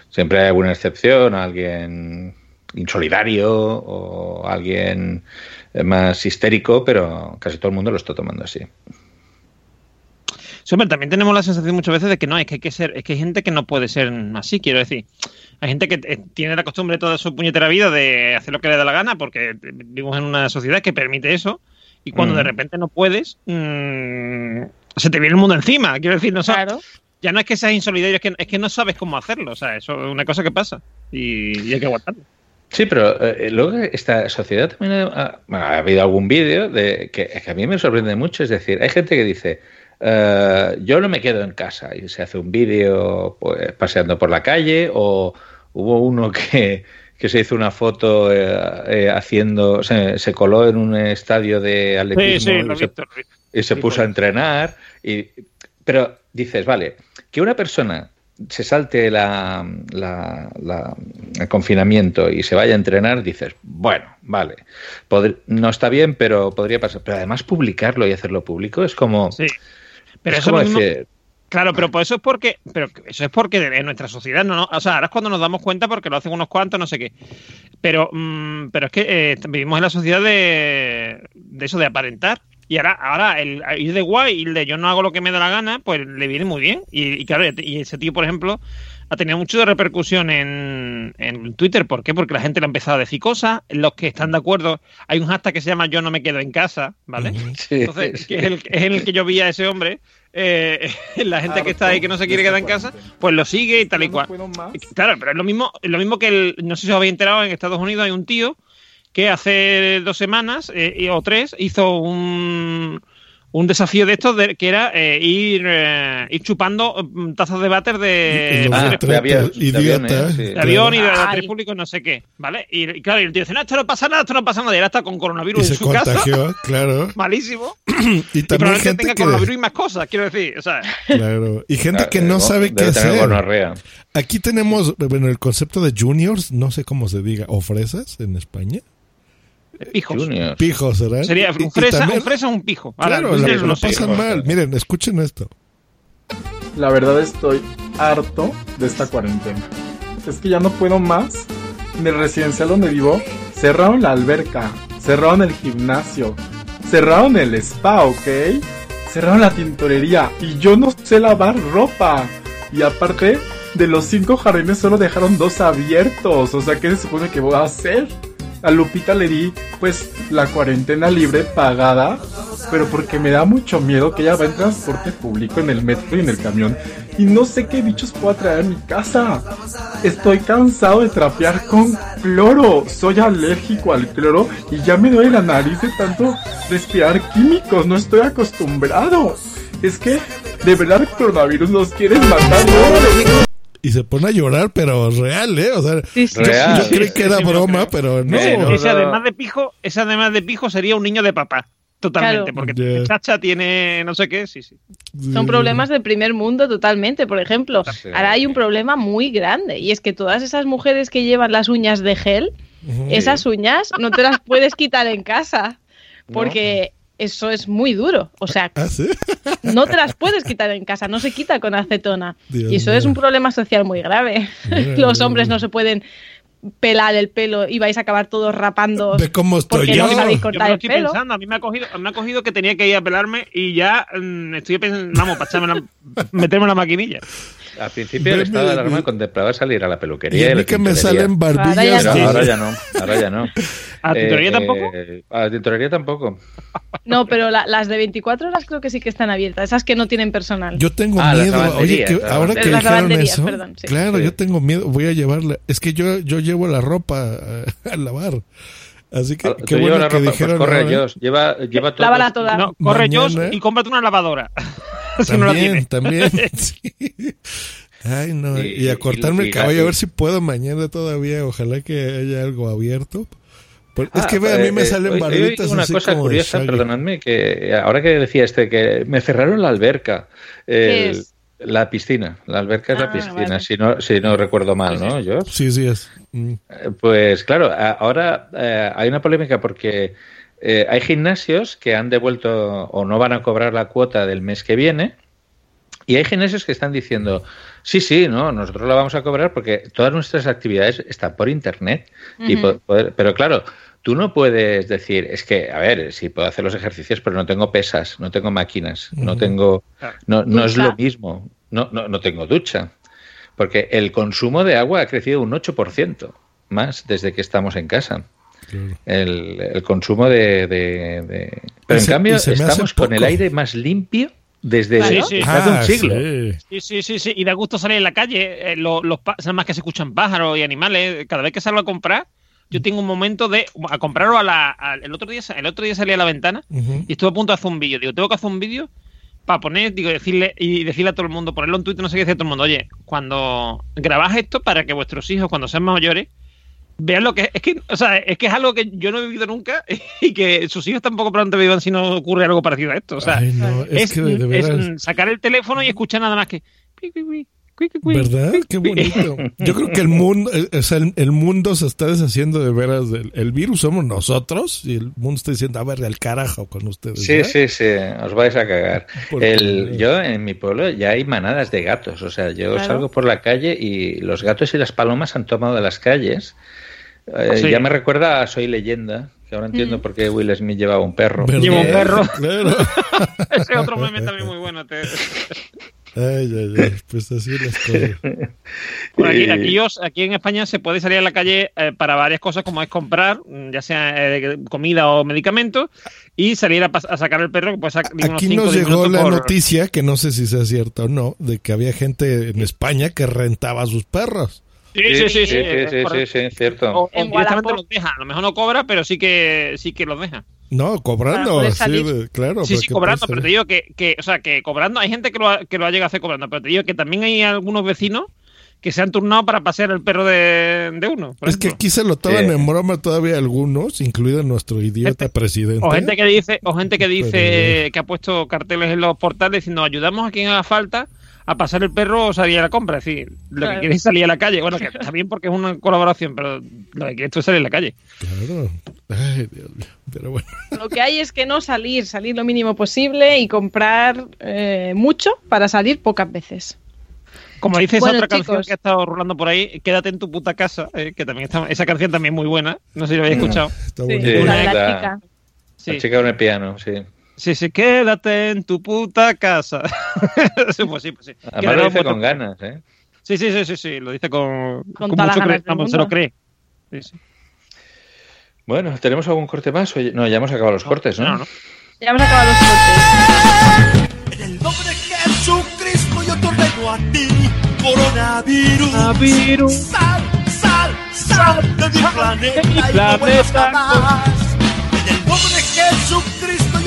Siempre hay alguna excepción, alguien insolidario o alguien más histérico, pero casi todo el mundo lo está tomando así. Sí, también tenemos la sensación muchas veces de que no, es que hay que ser, es que hay gente que no puede ser así, quiero decir. Hay gente que eh, tiene la costumbre toda su puñetera vida de hacer lo que le da la gana, porque vivimos en una sociedad que permite eso, y cuando Mm. de repente no puedes, mm, se te viene el mundo encima. Quiero decir, no sabes, ya no es que seas insolidario, es que, es que no sabes cómo hacerlo. O sea, eso es una cosa que pasa y, y hay que aguantarlo. Sí, pero eh, luego esta sociedad también ha, bueno, ha habido algún vídeo de que, que a mí me sorprende mucho. Es decir, hay gente que dice, eh, yo no me quedo en casa y se hace un vídeo pues, paseando por la calle o hubo uno (laughs) que, que se hizo una foto eh, eh, haciendo, se, se coló en un estadio de atletismo Sí, sí, lo y, se, visto, y se puso a entrenar. Y, pero dices, vale, que una persona se salte la, la- la- el confinamiento y se vaya a entrenar, dices, bueno, vale, no está bien, pero podría pasar. Pero además publicarlo y hacerlo público es como... Sí. Pero es eso como mismo- decir, Claro, pero pues eso es porque, pero eso es porque en nuestra sociedad no, no- o sea, ahora es cuando nos damos cuenta porque lo hacen unos cuantos, no sé qué. Pero, mm, pero es que eh, vivimos en la sociedad de, de eso de aparentar. Y ahora, ahora el ir de guay y el de yo no hago lo que me da la gana, pues le viene muy bien. Y, y claro, y ese tío, por ejemplo, ha tenido mucho de repercusión en, en Twitter. ¿Por qué? Porque la gente le ha empezado a decir cosas. Los que están de acuerdo, hay un hashtag que se llama Yo no me quedo en casa, ¿vale? Entonces, que es, el, es en el que yo vi a ese hombre. eh, (laughs) la gente que está ahí que no se quiere quedar en casa, pues lo sigue y tal y cual. Claro, pero es lo mismo, es lo mismo que el, no sé si os habéis enterado, en Estados Unidos hay un tío que hace dos semanas eh, y- o tres hizo un, un desafío de estos de- que era eh, ir, eh, ir chupando mm, tazas de váter de, Y de- avión, de aviones, sí. de avión y de Ay. váter público, no sé qué, ¿vale? Y, y claro, y el tío dice, no, esto no pasa nada, esto no pasa nada, y ahora está con Y coronavirus se en su casa. contagió, claro. (laughs) Malísimo. Y (clears throat) Y también probablemente gente tenga que... coronavirus y más cosas, quiero decir. O sea, Claro. Y gente que Claro, no ¿no? sabe qué hacer. gonorrea. Aquí tenemos, bueno, el concepto de juniors, no sé cómo se diga, o fresas en España. Pijos. Junior. Pijos, ¿será? Sería un fresa, también- un fresa o un pijo. Ahora, Claro, la, no lo sé. pasan mal. Miren, escuchen esto. La verdad estoy harto de esta cuarentena. Es que ya no puedo más. En el residencial donde vivo, cerraron la alberca, cerraron el gimnasio, cerraron el spa, ¿ok? Cerraron la tintorería y yo no sé lavar ropa. Y aparte, de los cinco jardines solo dejaron dos abiertos. O sea, ¿qué se supone que voy a hacer? A Lupita le di, pues, la cuarentena libre pagada, pero porque me da mucho miedo que ella va en transporte público, en el metro y en el camión, y no sé qué bichos pueda traer a mi casa. Estoy cansado de trapear con cloro, soy alérgico al cloro y ya me duele la nariz de tanto respirar químicos, no estoy acostumbrado. Es que, de verdad, el coronavirus nos quiere matar. ¿no? Y se pone a llorar, pero real, ¿eh? O sea, Sí, sí. yo, yo creí Sí, que era broma, pero no. Ese, además de pijo, ese además de pijo sería un niño de papá. Totalmente, Claro. porque tiene chacha, tiene no sé qué, sí, sí. Son problemas del primer mundo totalmente. Por ejemplo, ahora hay un problema muy grande y es que todas esas mujeres que llevan las uñas de gel, esas uñas no te las puedes quitar en casa porque eso es muy duro. O sea, ¿Ah, sí? (laughs) no te las puedes quitar en casa, no se quita con acetona. Dios y eso es un problema social muy grave. (laughs) Los hombres no se pueden pelar el pelo y vais a acabar todos rapando Ve cómo estoy porque yo. no sabéis Yo me cortar lo el estoy pelo. pensando, a mí me ha cogido, me ha cogido que tenía que ir a pelarme y ya mm, estoy pensando, vamos, para echarme la- (laughs) meterme en la maquinilla. Al principio el estado de alarma contemplaba salir a la Y peluquería. a y mí la que me salen barbillas. Ahora ya Pero Sí. ahora ya no, ahora ya no. (laughs) ¿A la tintorería Eh, tampoco? A la tintorería tampoco. No, pero la- las de 24 horas creo que sí que están abiertas, esas que no tienen personal. Yo tengo Ah, las miedo. Oye, que ahora que. Las dijeron eso, perdón, sí. claro, Sí. yo tengo miedo. Voy a llevarla. Es que yo, yo llevo la ropa a, (laughs) a lavar. Así que Ah, qué bueno la que ropa, pues dijeron corre, ahora. Jos, lleva, lleva todo. Lávala toda. No, corre Josh Mañana- y cómprate una lavadora. (laughs) si no la También, tienes. también. (laughs) (laughs) sí. Ay, no. Y, Y- a cortarme y- el cabello, y- a ver si puedo mañana todavía. Ojalá que haya algo abierto. Por- es Ah, que ve, a mí eh, me eh, salen hoy- hoy barbitas oí una así cosa como curiosa, perdonadme, que ahora que decía este, que me cerraron la alberca. ¿Qué El- es? La piscina, la alberca es la Ah, piscina, vale. si, no, si no recuerdo mal, ¿no? Yo, Sí, sí es. Mm. Eh, Pues claro, ahora eh, hay una polémica porque eh, hay gimnasios que han devuelto o no van a cobrar la cuota del mes que viene y hay gimnasios que están diciendo, sí, sí, no, nosotros la vamos a cobrar porque todas nuestras actividades están por internet. y poder- pero claro, tú no puedes decir, es que, a ver, sí puedo hacer los ejercicios, pero no tengo pesas, no tengo máquinas, no tengo, no, no es lo mismo, no, no, no tengo ducha. Porque el consumo de agua ha crecido un 8% más desde que estamos en casa. Claro. El, el consumo de, de- de- Pero en se- cambio estamos con el aire más limpio desde, Claro. Sí, sí. un Ah, siglo. sí. Sí, sí, sí, sí. Y da gusto salir en la calle. Eh, lo- los nada más que se escuchan pájaros y animales. Cada vez que salgo a comprar, yo tengo un momento de a comprarlo a la, al- el otro día el otro día salí a la ventana y estuve a punto de hacer un vídeo. Digo, tengo que hacer un vídeo para poner, digo, decirle y decirle a todo el mundo, ponerlo en Twitter, no sé qué decir a todo el mundo, oye, cuando grabás esto para que vuestros hijos, cuando sean mayores, vean lo que es. Es que, o sea, es que es algo que yo no he vivido nunca (laughs) y que sus hijos tampoco probablemente vivan si no ocurre algo parecido a esto. O sea, Ay, no, es, es, que de, es, sacar el teléfono y escuchar nada más que. ¿Verdad? Qué bonito. (laughs) Yo creo que el mundo, eh, o sea, el, el mundo se está deshaciendo de veras. del- el virus somos nosotros y el mundo está diciendo, a ver, al carajo con ustedes. Sí, ¿ya? sí, sí, os vais a cagar. El, yo en mi pueblo ya hay manadas de gatos, o sea, yo Claro. salgo por la calle y los gatos y las palomas han tomado de las calles. Eh, Sí. Ya me recuerda a Soy Leyenda, que ahora entiendo por qué Will Smith llevaba un perro. ¿Verdad? Lleva un perro. Claro. (laughs) Ese otro meme también muy bueno. te- (laughs) Ay, ay, ay, pues así las cosas. (laughs) Por aquí, Y- aquí, os- aquí en España se puede salir a la calle eh, para varias cosas, como es comprar, mm, ya sea eh, comida o medicamentos, y salir a, a sacar el perro, que puede sacar unos Aquí 5 nos llegó la noticia, que no sé si sea cierta o no, de que había gente en España que rentaba a sus perros. Sí, sí, sí, sí, sí, sí, es sí, sí, sí, cierto. O, o En directamente los deja. A lo mejor no cobra, pero sí que sí que los deja. No, cobrando. Salir. de- claro. sí, sí, cobrando, pero te digo que, que, o sea, que cobrando, hay gente que lo, ha, que lo ha llegado a hacer cobrando, pero te digo que también hay algunos vecinos que se han turnado para pasear el perro de, de uno. por Es que ejemplo. aquí se lo toman Sí. en broma todavía algunos, incluido nuestro idiota presidente. O gente que dice, o gente que dice Pero- que ha puesto carteles en los portales diciendo ayudamos a quien haga falta a pasar el perro o salir a la compra. Es decir, lo Claro. que quieres es salir a la calle. Bueno, que está bien porque es una colaboración, pero lo que quieres tú es salir a la calle. Claro. Ay, Dios mío. Pero bueno. Lo que hay es que no salir, salir lo mínimo posible y comprar eh, mucho para salir pocas veces. Como dice esa Bueno, otra canción que ha estado rolando por ahí, quédate en tu puta casa, eh, que también está, esa canción también muy buena. No sé si lo habéis escuchado. Está Sí, la- chica. Sí. La chica con el piano, sí. Sí, sí, quédate en tu puta casa. (laughs) sí, pues sí, pues sí. Además lo dice con ganas, ¿eh? Sí, sí, sí, sí, sí, lo dice con, Con con mucho vamos, se lo cree. Sí, sí. Bueno, ¿tenemos algún corte más? No, ya hemos acabado los cortes, ¿no? No, no. Ya hemos acabado los cortes. En el nombre de Jesucristo yo te ordeno a ti, coronavirus. Sal, sal, sal de mi planeta y no planeta.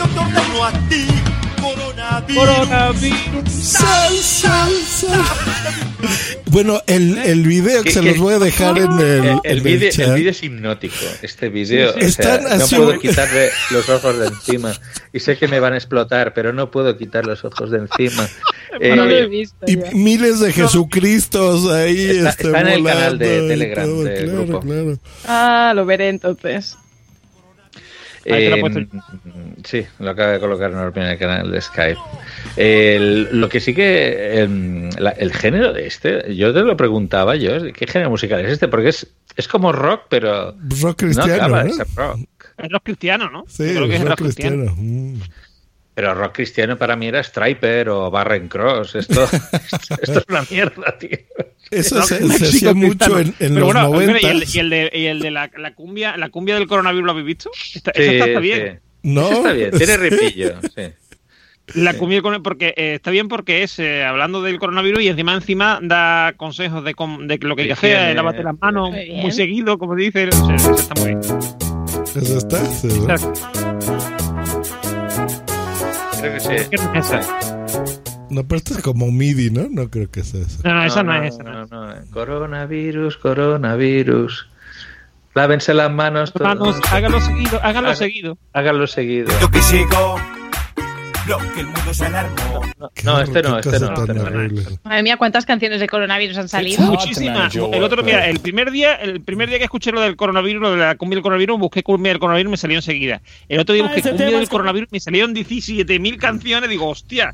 Yo te ordeno a ti, coronavirus. Sal, sal, sal. Bueno, el, el video que ¿Qué- se los voy a dejar en el, El, el en el vídeo chat. el vídeo es hipnótico. Este vídeo, Sí, sí. o sea, Están no puedo quitarle los ojos de encima. Y sé que me van a explotar, pero no puedo quitar los ojos de encima. (laughs) Eh, no lo he visto. Y ya. miles de Jesucristos ahí. Está- este, está en el canal de Telegram todo, del claro, grupo. claro. Ah, lo veré entonces. Ahí te lo he Eh, puesto. sí, lo acaba de colocar en el canal de Skype. El- lo que sí que em, la- el género de este, yo te lo preguntaba yo, ¿qué género musical es este? Porque es, es como rock, pero Rock cristiano, no acaba de ¿no? ser rock. Es rock cristiano, ¿no? Sí, creo que es rock rock cristiano. cristiano. Mm. Pero rock cristiano para mí era Striper o Barren Cross. Esto, (laughs) esto es una mierda, tío. Eso Rock se, se hacía mucho en, los bueno, mira, 90. y el, y el de, y el de la, la cumbia, la cumbia del coronavirus, ¿lo habéis visto? Esta, Sí, esa está, está sí. bien. No. Está bien, tiene (laughs) ripillo. Sí. La cumbia del coronavirus, porque eh, está bien porque es eh, hablando del coronavirus y encima encima da consejos de, com- de lo que hay que hacer, eh, lávate las manos Muy seguido, como dice. O sea, eso está muy bien. Eso está. Creo que sí. No, pero esto es como MIDI, ¿no? No creo que sea eso. No, no, esa no, es esa. no, no, no. Coronavirus, coronavirus. Lávense las manos. todos. Hágalo seguido, hágalo Haga- seguido. Háganlo seguido. Yo que sigo, lo que el mundo se alarmó. No, este no, este cosa no. este no. horrible. Madre mía, ¿cuántas canciones de coronavirus han salido? Muchísimas. El otro día, el primer día, el primer día que escuché lo del coronavirus, lo de la cumbia del coronavirus, busqué cumbia del coronavirus y me salió enseguida. El otro día busqué ese cumbia del coronavirus y me salieron 17.000 canciones. Digo, hostia.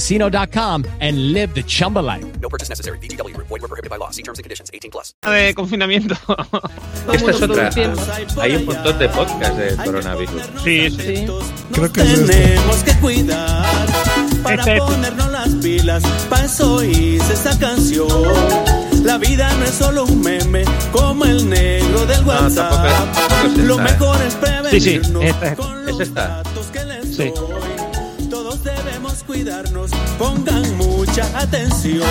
and live the Chumba life. No purchase necessary. VGW Group. Void were prohibited by law. See terms and conditions. 18 plus. de confinamiento. (laughs) Esta es otra. Hay un montón de podcasts de coronavirus. Sí, sí. Creo que es este. Tenemos que cuidar para Este- ponernos las pilas. Pa' eso hice esta canción. La vida no es solo un meme como el negro del WhatsApp. tampoco es Lo esta, mejor es Sí, sí, prevenirnos esta es- con Es esta. datos que les Sí. Pongan mucha atención.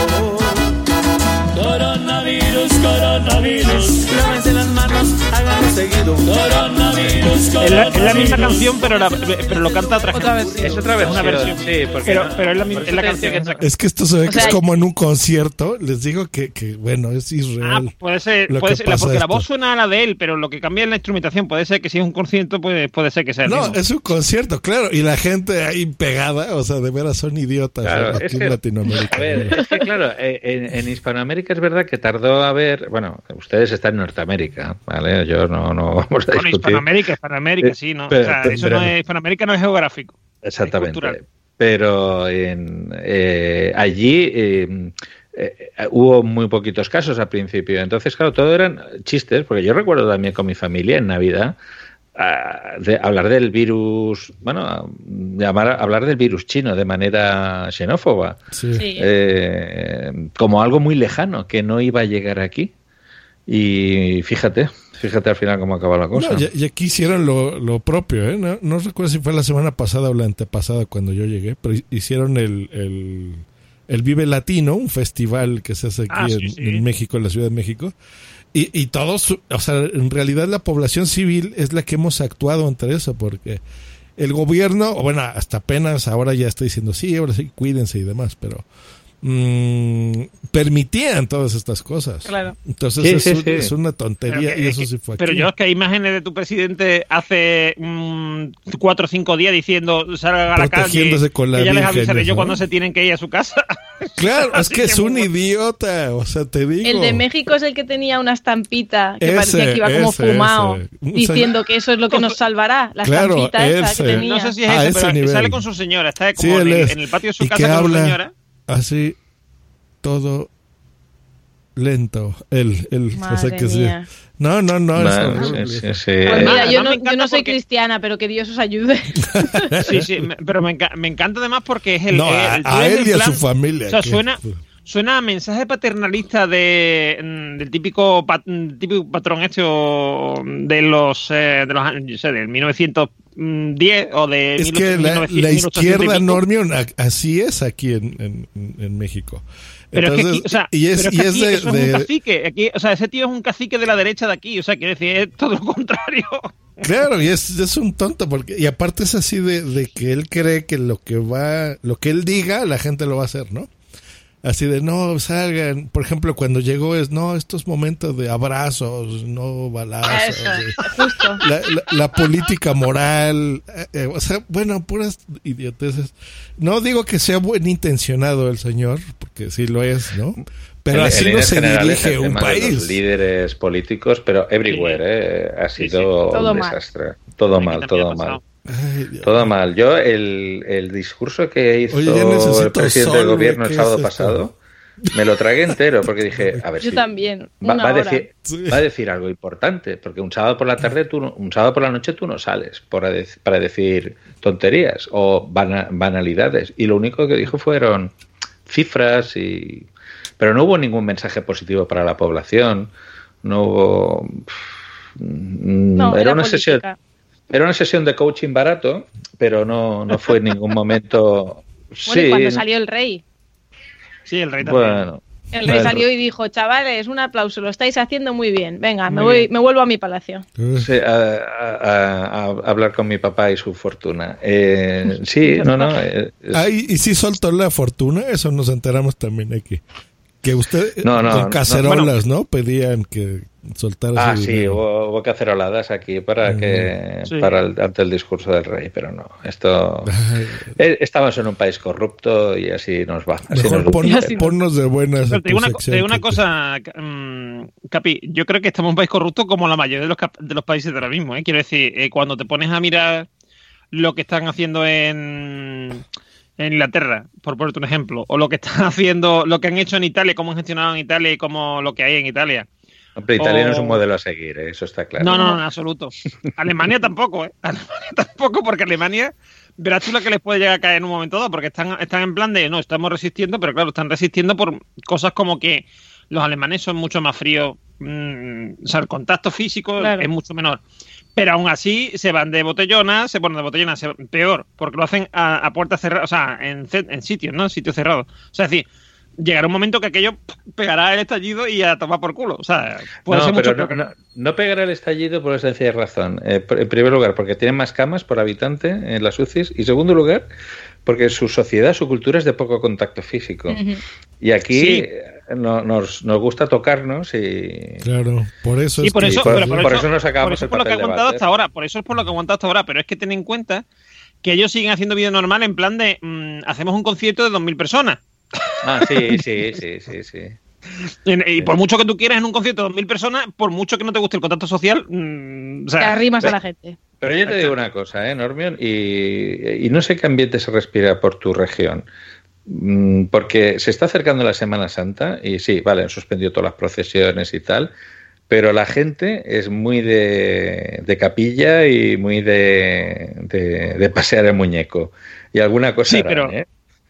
Coronavirus, coronavirus. Lávense las manos, háganlo seguido. Coronavirus, Es la, es la misma canción, pero, la- pero lo canta otra, Otra gente. versión. Es otra versión. Una versión. Sí, porque Pero, no- pero es la, misma- es la canción. que- Es que esto se ve O que es como en un concierto. Les digo que, que bueno, es Ah, irreal. puede ser, puede ser porque la voz suena a la de él, pero lo que cambia es la instrumentación. Puede ser que si es un concierto, puede, puede ser que sea el No, mismo. es un concierto, claro. Y la gente ahí pegada, o sea, de veras son idiotas Claro, aquí es en que- Latinoamérica. A ver, es que claro, eh, en, en Hispanoamérica es verdad que tardó a ver, bueno, ustedes están en Norteamérica, ¿vale? Yo no, no (laughs) vamos a Bueno, discutir. Hispanoamérica, Hispanoamérica, sí, ¿no? pero- o sea, pero- eso no es, Hispanoamérica no es geográfico. Exactamente. cultural. Pero en, eh, allí eh, eh, hubo muy poquitos casos al principio. Entonces, claro, todo eran chistes, porque yo recuerdo también con mi familia en Navidad de hablar del virus, bueno, llamar, hablar del virus chino de manera xenófoba. Sí. eh, como algo muy lejano que no iba a llegar aquí. Y fíjate, fíjate al final cómo acaba la cosa. No, y, y aquí hicieron lo, lo propio, ¿eh? No, no recuerdo si fue la semana pasada o la antepasada cuando yo llegué, pero hicieron el, el, el Vive Latino, un festival que se hace aquí Ah, sí, en, sí. en México, en la Ciudad de México. Y, y todos, o sea, en realidad la población civil es la que hemos actuado entre eso, porque el gobierno, bueno, hasta apenas ahora ya está diciendo, sí, ahora sí, cuídense y demás, pero mm, permitían todas estas cosas. Claro. Entonces Sí, es, sí, un- sí. es una tontería Pero y eso sí fue Pero aquí. yo es que hay imágenes de tu presidente hace mm, cuatro o cinco días diciendo salga a la calle con la que ya les avisaré yo ¿no? cuando se tienen que ir a su casa. (laughs) Claro, es que es un idiota, o sea, te digo. El de México es el que tenía una estampita que Ese, parecía que iba como ese, fumado, ese. Diciendo que eso es lo que nos salvará. La Claro, estampita esa ese. que tenía. No sé si es A ese, ese pero nivel. sale con su señora, está como en, en el patio de su y casa que con su señora. Así todo lento. Él, él. o sea Madre que sí. No, no, no. es Bueno, horrible. sí, sí, sí. Pues mira, yo no, yo no soy porque- cristiana, pero que Dios os ayude. (laughs) Sí, sí, me- pero me, enca- me encanta además porque es el. No, a- el- a él el y a su familia, O sea, que- suena, suena a mensaje paternalista de, mm, del típico, pat- mm, típico patrón este o de los, eh, de los años, yo sé, del 1910 o de Es que 1800, la, 1900, la 1800 y izquierda, a- así es aquí en, en, en México. Pero es que aquí, o sea, y es, pero es y que es aquí de, eso es de- un cacique. Aquí, o sea, ese tío es un cacique de la derecha de aquí. O sea, quiere decir, es todo lo contrario. Claro, y es, es un tonto, porque, y aparte es así de, de que él cree que lo que va, lo que él diga, la gente lo va a hacer, ¿no? Así de, no, salgan, por ejemplo, cuando llegó es, no, estos momentos de abrazos, no balazos. Eso, de- justo. la, la- la política moral, eh, eh, o sea, bueno, puras idioteces. No digo que sea buen intencionado el señor, porque sí lo es, ¿no? Pero así no se dirige un Los país. líderes políticos, pero everywhere, ¿eh? ha sido Todo un mal. desastre. Todo mal, todo mal. Todo mal. Yo, el, el discurso que hizo Oye, el presidente del gobierno ¿qué el sábado es pasado, me lo tragué entero porque dije, (laughs) a ver Yo si también. va, a decir, va a decir algo importante, porque un sábado por la tarde, tú no- un sábado por la noche tú no sales para, dec- para decir tonterías o bana- banalidades. Y lo único que dijo fueron cifras y... Pero no hubo ningún mensaje positivo para la población, no hubo... No, era, era una política. sesión era una sesión de coaching barato, pero no, no fue en ningún momento... (laughs) Bueno, y sí, cuando salió el rey. Sí, el rey también. bueno, El rey salió y dijo, chavales, un aplauso, lo estáis haciendo muy bien. Venga, me, voy, bien. me vuelvo a mi palacio. Sí, a, a- a- a hablar con mi papá y su fortuna. Eh, sí, no, no. (laughs) eh, es- Ay, y si soltó la fortuna, eso nos enteramos también aquí. Que usted, No, no, con no, cacerolas, ¿no? Pedían que soltara Ah, sí, hubo, hubo caceroladas aquí para que Sí. para el, ante el discurso del rey, pero no, esto (laughs) eh, estamos en un país corrupto y así nos va. Así Mejor nos pon- (laughs) ponnos de buenas. Pero a te digo una, te digo cosa, mm, Capi. Yo creo que estamos en un país corrupto como la mayoría de los, de los países de ahora mismo. ¿eh? Quiero decir, eh, cuando te pones a mirar lo que están haciendo en, en Inglaterra, por ponerte un ejemplo, o lo que están (laughs) haciendo, lo que han hecho en Italia, cómo han gestionado en Italia y cómo lo que hay en Italia. Hombre, Italia no es un modelo a seguir, eh, eso está claro. No, no, no, en absoluto. Alemania tampoco, ¿eh? (laughs) Alemania tampoco, porque Alemania, verás tú lo que les puede llegar a caer en un momento dado, porque están, están en plan de, no, estamos resistiendo, pero claro, están resistiendo por cosas como que los alemanes son mucho más fríos, mm, o sea, el contacto físico Claro. es mucho menor. Pero aún así se van de botellona, se ponen de botellona, se- peor, porque lo hacen a, a puertas cerradas, o sea, en, en sitios, ¿no? En sitios cerrados. O sea, es decir, llegará un momento que aquello pegará el estallido y a tomar por culo. O sea, puede No, ser pero mucho no, peor. no- no pegará el estallido por la sencilla razón. Eh, en primer lugar, porque tienen más camas por habitante en las UCIs. Y segundo lugar, porque su sociedad, su cultura es de poco contacto físico. Y aquí Sí. No- nos, nos gusta tocarnos y... Claro, por eso es por eso, por- pero por, por eso, eso nos sacamos por eso el es por lo que ha aguantado hasta ahora, por eso es por lo que ha aguantado hasta ahora, pero es que ten en cuenta que ellos siguen haciendo vídeo normal en plan de mm, hacemos un concierto de 2.000 personas. Ah, sí, sí, sí, sí, sí. (laughs) Y, y por mucho que tú quieras en un concierto de 2.000 personas, por mucho que no te guste el contacto social, mm, o sea, Te arrimas a la gente. Pero yo te digo una cosa, ¿eh, Normion? Y, y no sé qué ambiente se respira por tu región. Mm, Porque se está acercando la Semana Santa y sí, vale, han suspendido todas las procesiones y tal, pero la gente es muy de, de capilla y muy de, de, de pasear el muñeco. Y alguna cosa Sí, harán, pero- ¿eh?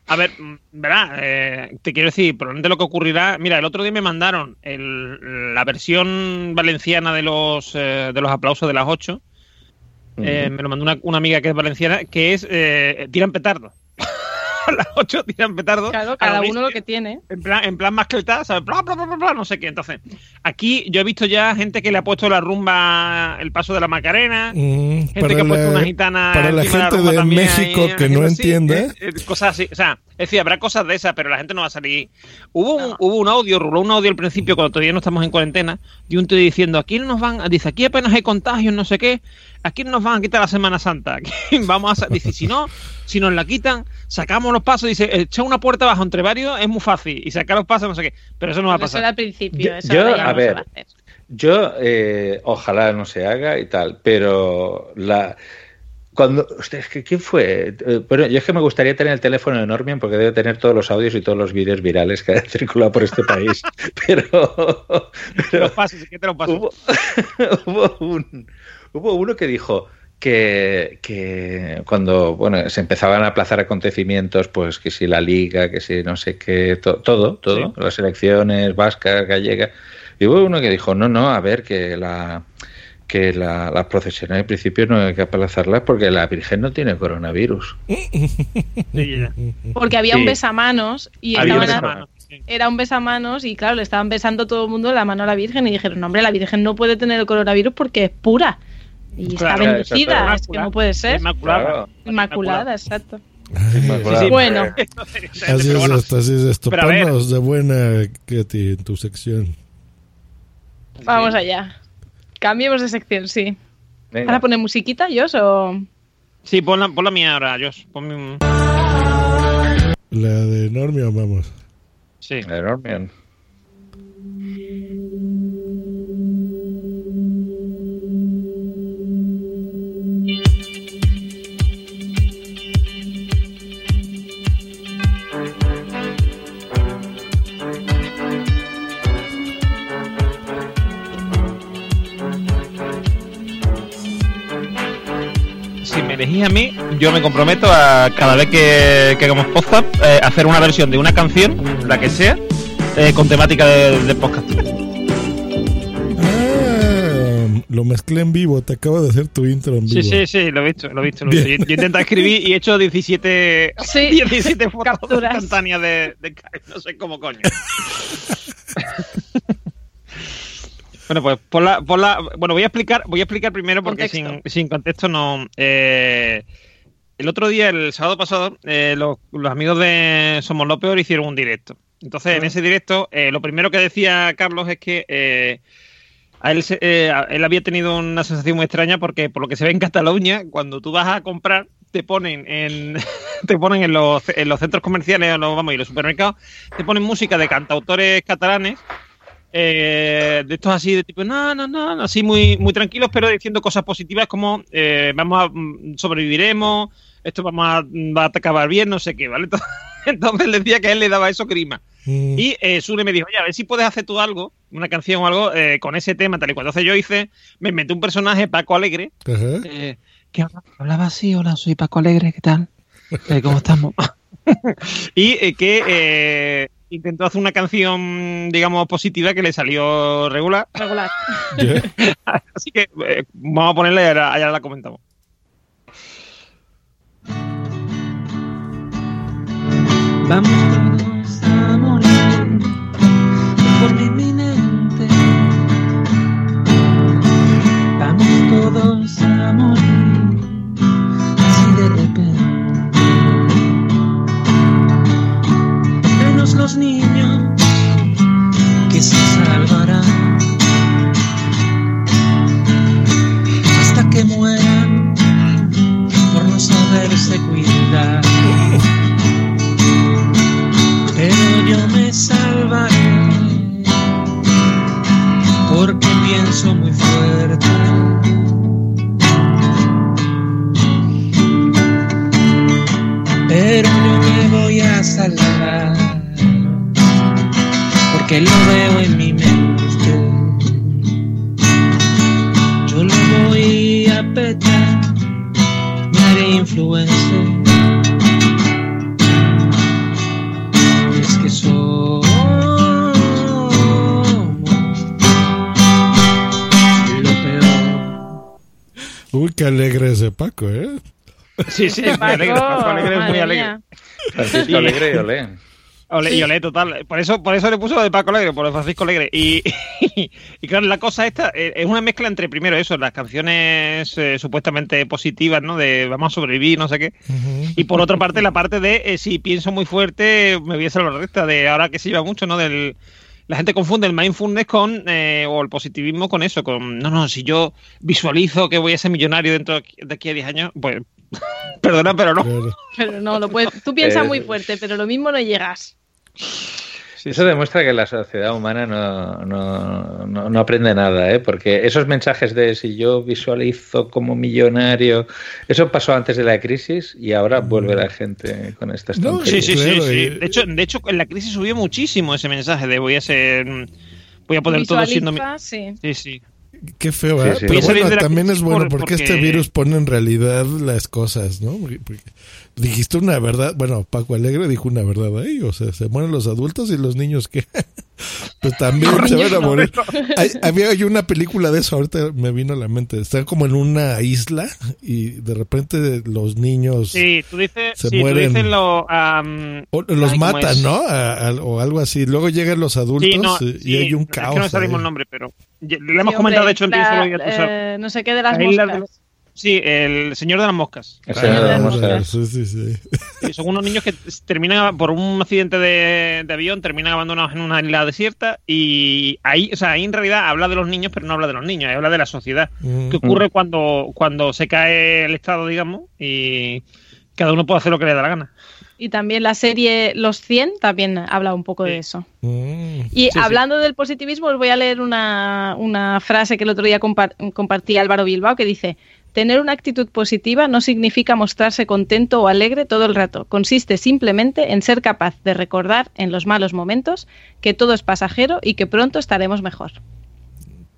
A ver, mm, verá, eh, te quiero decir, probablemente lo que ocurrirá. Mira, el otro día me mandaron el- la versión valenciana de los, eh, de los aplausos de las 8. Eh, me lo mandó una, una amiga que es valenciana, que es tiran petardo. A (laughs) las 8 tiran petardo. Claro, A cada uno lo que tiene. En plan, en plan mascletá, ¿sabes? Bla, bla, bla, bla, bla, no sé qué. Entonces, aquí yo he visto ya gente que le ha puesto la rumba, el paso de la Macarena. Mm, gente que ha puesto la- una gitana. para la gente de también México ahí, que no así, entiende. eh, eh, cosas así. O sea, es decir, habrá cosas de esas, pero la gente no va a salir. Hubo un, hubo un audio, ruló un audio al principio, cuando todavía no estamos en cuarentena, de un tío diciendo: aquí no nos van, dice, aquí apenas hay contagios, no sé qué. Aquí no nos van a quitar la Semana Santa. (laughs) Vamos a, dice, si no, si nos la quitan, sacamos los pasos. Dice, echar una puerta abajo entre varios es muy fácil. Y sacar los pasos, no sé qué. Pero eso no va a Eso pasar. era al principio. Yo, eso yo, ya a no se ver, va a hacer. yo eh, ojalá no se haga y tal, pero la Cuando, que, ¿quién fue? Eh, Bueno, yo es que me gustaría tener el teléfono de Normion porque debe tener todos los audios y todos los vídeos virales que han circulado por este país. (laughs) Pero, Te los paso, si te los paso. hubo, (laughs) hubo un- hubo uno que dijo que, que cuando bueno se empezaban a aplazar acontecimientos, pues que si la liga, que si no sé qué, to- todo, todo, Sí. las elecciones vascas, gallegas. Y hubo uno que dijo, no, no, a ver, que la que la- las procesiones en principio no hay que aplazarlas porque la Virgen no tiene coronavirus. Porque había un Sí. besamanos y Había un estaban a- besamanos, era un besamanos y claro, le estaban besando todo el mundo la mano a la Virgen y dijeron, no, hombre, la Virgen no puede tener el coronavirus porque es pura. Y Claro, está bendecida, es que no puede ser. Inmaculada. Inmaculada, exacto. Inmaculada. Bueno. Así es esto, así es esto. Ponnos de buena, Katy, en tu sección. Vamos allá. Cambiemos de sección, sí. Venga. ¿Ahora poner musiquita, Jos, o...? Sí, pon la, pon la mía ahora, Josh. Ponme un... La de Normion, vamos. Sí. La de Normion. Elegís a mí, yo me comprometo a cada vez que, que hagamos podcast eh, hacer una versión de una canción, la que sea, eh, con temática de, de podcast. Ah, lo mezclé en vivo, te acabo de hacer tu intro en vivo. Sí, sí, sí, lo he visto, lo he visto. Lo visto. Yo, yo intento escribir y he hecho 17, Sí. (laughs) 17 fotos instantáneas de, no sé cómo coño. (laughs) Bueno, pues por la, por la, bueno, voy a explicar, voy a explicar primero porque Contexto. sin, sin contexto no. eh, el otro día, el sábado pasado, eh, los, los amigos de Somos lo Peor hicieron un directo. Entonces, en ese directo, eh, lo primero que decía Carlos es que eh, a él, se- eh, a- él había tenido una sensación muy extraña porque, por lo que se ve en Cataluña, cuando tú vas a comprar, te ponen en, (laughs) te ponen en los, en los centros comerciales, o los, vamos, y los supermercados, te ponen música de cantautores catalanes eh, de estos así de tipo, no, no, no, así muy, muy tranquilos, pero diciendo cosas positivas como eh, vamos a mm, sobreviviremos, esto vamos a, mm, va a acabar bien, no sé qué, ¿vale? (laughs) Entonces le decía que a él le daba eso grima. Mm. Y eh, Sune me dijo, oye, a ver si puedes hacer tú algo, una canción o algo, eh, con ese tema, tal y cual. Entonces yo hice, me inventé un personaje, Paco Alegre, que hablaba, así, hola, soy Paco Alegre, ¿qué tal? ¿Cómo estamos? (laughs) y que intentó hacer una canción, digamos, positiva que le salió regular. Regular. (laughs) (laughs) Así que eh, vamos a ponerla y ahora, ahora la comentamos. Vamos todos a morir de forma inminente. Vamos todos a morir así de repente. Los niños que se salvarán Sí, sí, muy alegre. Paco, Paco Alegre es muy alegre. Francisco Alegre y Olé. Ole, Y Olé, total. Por eso, por eso le puso lo de Paco Alegre, por Francisco Alegre. Y, (laughs) y claro, la cosa esta eh, es una mezcla entre, primero, eso, las canciones eh, supuestamente positivas, ¿no? De vamos a sobrevivir, no sé qué. Y por otra parte, la parte de eh, si pienso muy fuerte, me voy a hacer la recta, de ahora que se lleva mucho, ¿no? Del. La gente confunde el mindfulness con, eh, o el positivismo con eso, con, no, no, si yo visualizo que voy a ser millonario dentro de aquí- de aquí a 10 años, pues, (laughs) perdona, pero no. Pero no, lo puedes, tú piensas Eh, muy fuerte, pero lo mismo no llegas. Eso demuestra que la sociedad humana no, no, no, no aprende nada, ¿eh? porque esos mensajes de si yo visualizo como millonario, eso pasó antes de la crisis y ahora vuelve la gente con estas Sí, tonterías. sí, sí, sí. De hecho, de hecho, en la crisis subió muchísimo ese mensaje de voy a ser. Voy a poder todo siendo. mi- sí. Sí, sí. Qué feo, Sí, sí. Pero bueno, también es bueno por- porque, este porque- virus pone en realidad las cosas, ¿no? Porque- porque dijiste una verdad, bueno, Paco Alegre dijo una verdad ahí, o sea, se mueren los adultos y los niños que (laughs) pues también Los se van a no, morir. Hay- había hay una película de eso, ahorita me vino a la mente. Están como en una isla y de repente los niños Sí, tú dices, Se sí, tú mueren. dices lo, o- los ay, ¿cómo matan? ¿no? A- a- o algo así. Luego llegan los adultos Sí, no, y, hay un es que caos. no ahí. el nombre, pero lo hemos Sí, comentado, de hecho, en la- eh, no sé qué de las moscas. Sí, el señor de las moscas. El señor de las moscas. Sí, sí, sí. Sí, son unos niños que terminan por un accidente de, de avión, terminan abandonados en una isla desierta y ahí, o sea, ahí en realidad habla de los niños, pero no habla de los niños, ahí habla de la sociedad. Mm. ¿Qué ocurre cuando, cuando se cae el Estado, digamos, y cada uno puede hacer lo que le da la gana? Y también la serie Los 100 también habla un poco de eso. Mm. Y Sí, sí. hablando del positivismo, os voy a leer una, una frase que el otro día compar- compartía Álvaro Bilbao que dice, tener una actitud positiva no significa mostrarse contento o alegre todo el rato. Consiste simplemente en ser capaz de recordar en los malos momentos que todo es pasajero y que pronto estaremos mejor.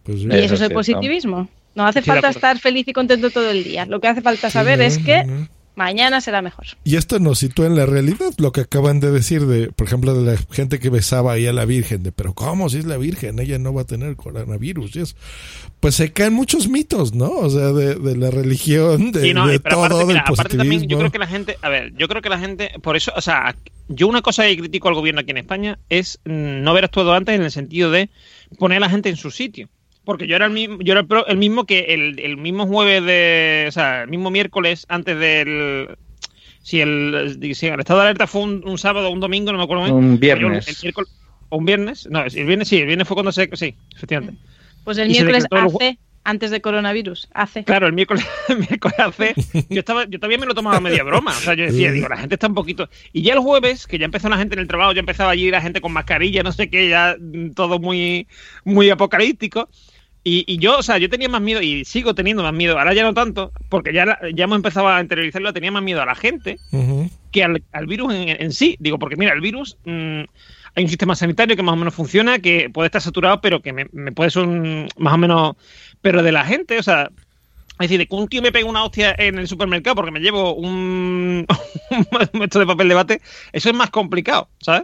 Pues sí. Y eso, Eso es el cierto. positivismo. No hace Sí, falta estar feliz y contento todo el día. Lo que hace falta saber es que. Mañana será mejor. Y esto nos sitúa en la realidad, lo que acaban de decir de, por ejemplo, de la gente que besaba ahí a la Virgen, de, pero ¿cómo si es la Virgen? Ella no va a tener coronavirus. y eso. Pues se caen muchos mitos, ¿no? O sea, de, de la religión, de, Sí, no, de pero todo, aparte, del mira, aparte también, yo creo que la gente, a ver, yo creo que la gente, por eso, o sea, yo una cosa que critico al gobierno aquí en España es mm, no haber actuado antes en el sentido de poner a la gente en su sitio. Porque yo era el mismo, yo era el, mismo que el, el mismo jueves de, o sea, el mismo miércoles antes del, si el, si el estado de alerta fue un, un sábado o un domingo, no me acuerdo muy bien. Un yo viernes. el miércoles, o un viernes, no, el viernes sí, el viernes fue cuando se, sí, efectivamente. Pues el Y miércoles hace, antes de coronavirus, hace. Claro, el miércoles, (laughs) el miércoles hace. Yo estaba, yo también me lo tomaba media broma. O sea, yo decía, digo, la gente está un poquito. Y ya el jueves, que ya empezó la gente en el trabajo, ya empezaba allí la gente con mascarilla, no sé qué, ya mm, todo muy, muy apocalíptico. Y, y yo, o sea, yo tenía más miedo y sigo teniendo más miedo. Ahora ya no tanto, porque ya, la- ya hemos empezado a interiorizarlo. Tenía más miedo a la gente que al, al virus en, en sí. Digo, porque mira, el virus, mm, hay un sistema sanitario que más o menos funciona, que puede estar saturado, pero que me, me puede ser un- más o menos. Pero de la gente, o sea. Es decir, de que un tío me pega una hostia en el supermercado porque me llevo un, (laughs) un esto de papel de bate, eso es más complicado, ¿sabes?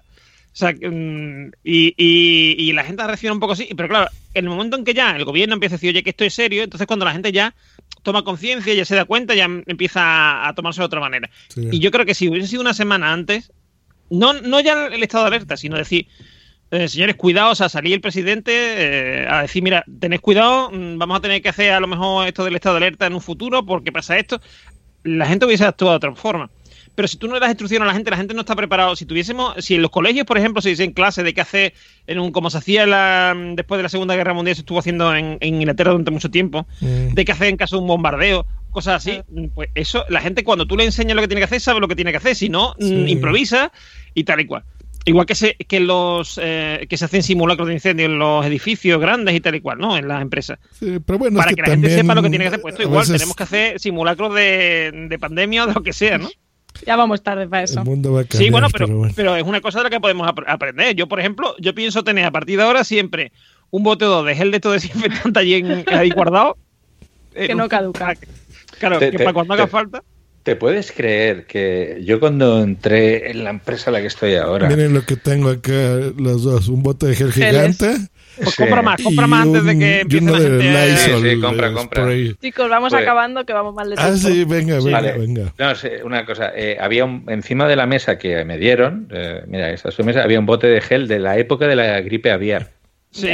O sea, mm, y, y, y la gente reacciona un poco así, pero claro, en el momento en que ya el gobierno empieza a decir, oye, que esto es serio, entonces cuando la gente ya toma conciencia, ya se da cuenta, ya empieza a, tomarse de otra manera. Sí. Y yo creo que si hubiese sido una semana antes, no, no ya el estado de alerta, sino decir, eh, señores, cuidado, o sea, salir el presidente eh, a decir, mira, tened cuidado, mm, vamos a tener que hacer a lo mejor esto del estado de alerta en un futuro porque pasa esto. La gente hubiese actuado de otra forma. Pero si tú no le das instrucción a la gente, la gente no está preparado. Si tuviésemos, si en los colegios, por ejemplo, se dicen clases de qué hacer, en un, como se hacía en la- después de la Segunda Guerra Mundial, se estuvo haciendo en, en Inglaterra durante mucho tiempo, Mm. de qué hacer en caso de un bombardeo, cosas así, pues eso, la gente cuando tú le enseñas lo que tiene que hacer, sabe lo que tiene que hacer, si no, mm, Sí. improvisa y tal y cual. Igual que se, que los eh, que se hacen simulacros de incendio en los edificios grandes y tal y cual, ¿no? En las empresas. Sí, pero bueno, es Para que que, la gente sepa lo que tiene que hacer. Pues esto igual, veces tenemos que hacer simulacros de, de pandemia o de lo que sea, ¿no? Ya vamos tarde para eso. El mundo va a cambiar, Sí, bueno pero, bueno. pero es una cosa de la que podemos ap- aprender. Yo, por ejemplo, yo pienso tener a partir de ahora siempre un bote o dos de gel de esto desinfectante (laughs) allí en, ahí guardado. Que no caduca. Claro, Te- que te- para cuando te- haga falta. ¿Te puedes creer que yo cuando entré en la empresa en la que estoy ahora... Miren lo que tengo acá, los dos. Un bote de gel Geles. gigante. Pues compra más, compra más antes de que empiece la gente a- Lysol, Sí, sí, compra, compra. spray. Chicos, vamos Pues- acabando que vamos mal de Ah, tiempo. sí, venga, venga, Vale. venga. No, sé, una cosa. eh, había un, encima de la mesa que me dieron, eh, mira, esta es su mesa, había un bote de gel de la época de la gripe aviar. Sí.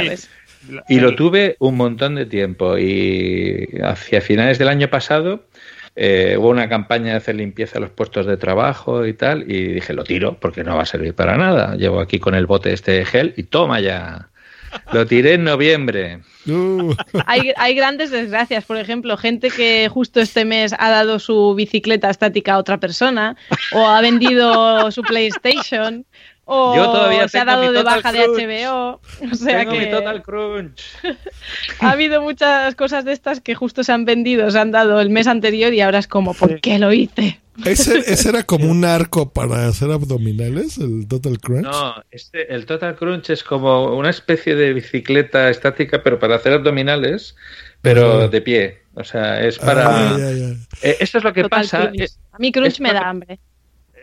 Y lo tuve un montón de tiempo. Y hacia finales del año pasado eh, hubo una campaña de hacer limpieza a los puestos de trabajo y tal. Y dije, lo tiro porque no va a servir para nada. Llevo aquí con el bote este de gel y toma ya. Lo tiré en noviembre. Uh, Hay, hay grandes desgracias, por ejemplo, gente que justo este mes ha dado su bicicleta estática a otra persona o ha vendido su PlayStation O Yo todavía se ha dado de Total baja de Crunch. HBO. O sea Tengo que mi Total Crunch. (laughs) ha habido muchas cosas de estas que justo se han vendido, se han dado el mes anterior y ahora es como, ¿por qué lo hice? ¿Ese, ese era como (laughs) un arco para hacer abdominales, el Total Crunch? No, este, el Total Crunch es como una especie de bicicleta estática, pero para hacer abdominales, pero Ajá. de pie. O sea, es para. Ah, ya, ya. Eh, esto es lo que Total pasa. Crunch. eh, A mí Crunch es me da hambre.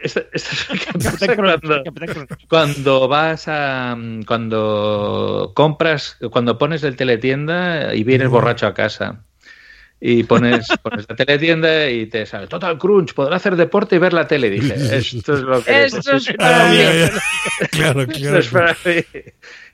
Esto, esto es lo que pasa cuando, vas a. mm, Cuando compras. Cuando pones el teletienda y vienes borracho a casa. Y pones, (laughs) pones la teletienda y te sale Total Crunch, podrá hacer deporte y ver la tele. Dije, esto es lo que Esto es para Ah, mí. ya. (laughs) Claro, Esto claro. es para mí.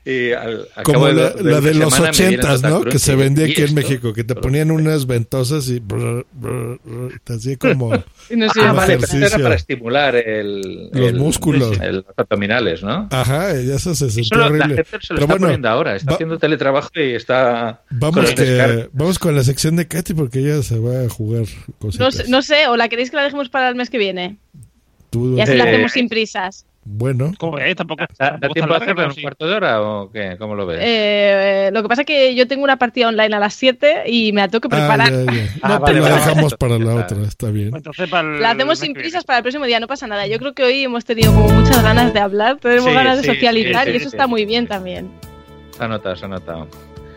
Y al, al Como cabo la, de, la de una los ochentas, ¿no? Que se vendía ¿y aquí en esto? México, que te ponían (laughs) unas ventosas y brr, brr, brr, te hacía como, (laughs) Y no Ah, como vale, pero era ejercicio. para estimular el, Los el- músculos. el- los abdominales, ¿no? Ajá, y eso se sentía lo- la horrible. gente se lo Pero está bueno, poniendo ahora, está va- haciendo teletrabajo y está con Vamos, descargo. que, vamos con la sección de Katy porque ella se va a jugar No cositas. sé, no sé, o la queréis que la dejemos para el mes que viene. Tú- Y así la Eh, hacemos sin prisas. Bueno, ¿Cómo ves? Tampoco, ¿Da, tiempo a hacerlo en un cuarto de hora o qué? ¿Cómo lo ves? Eh, lo que pasa es que yo tengo una partida online a las 7 y me la tengo que ah, preparar. ya, ya. (laughs) Ah, No, vale, pero la vale, dejamos vale. para la otra, está bien. Entonces, para el La hacemos sin prisas para el próximo día, no pasa nada. Yo creo que hoy hemos tenido como muchas ganas de hablar, tenemos Sí, ganas de socializar sí, y eso sí. está muy bien también. Se ha notado, se ha notado.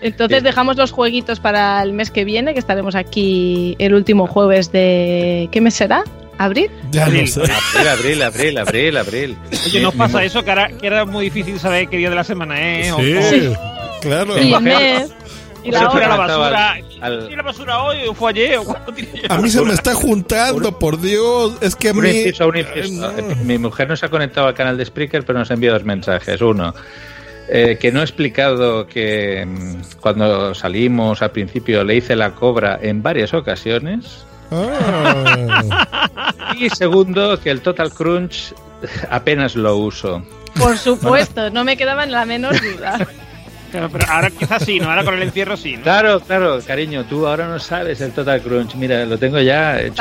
Entonces dejamos los jueguitos para el mes que viene, que estaremos aquí el último jueves de... ¿Qué mes será? ¿Abril? Ya no Abril. sé. Abril, abril, abril, abril, abril. Oye, ¿nos Mi- pasa eso? Que, ahora, que era muy difícil saber qué día de la semana es. o- Sí, o- claro. Y mes. Y la la hora. Estaba basura. al- al- ¿Tira la basura hoy o fue ayer? ¿O? A mí se me está juntando, por Dios. Es que a mí. inciso. no. Mi mujer nos ha conectado al canal de Spreaker, pero nos ha enviado dos mensajes. Uno, eh, que no he explicado que mm, cuando salimos al principio le hice la cobra en varias ocasiones. Ah, Y segundo, que el Total Crunch apenas lo uso. Por supuesto, no me quedaba en la menor duda. Pero, pero ahora quizás sí, ¿no? Ahora con el encierro sí, ¿no? Claro, claro, cariño, tú ahora no sabes el Total Crunch. Mira, lo tengo ya hecho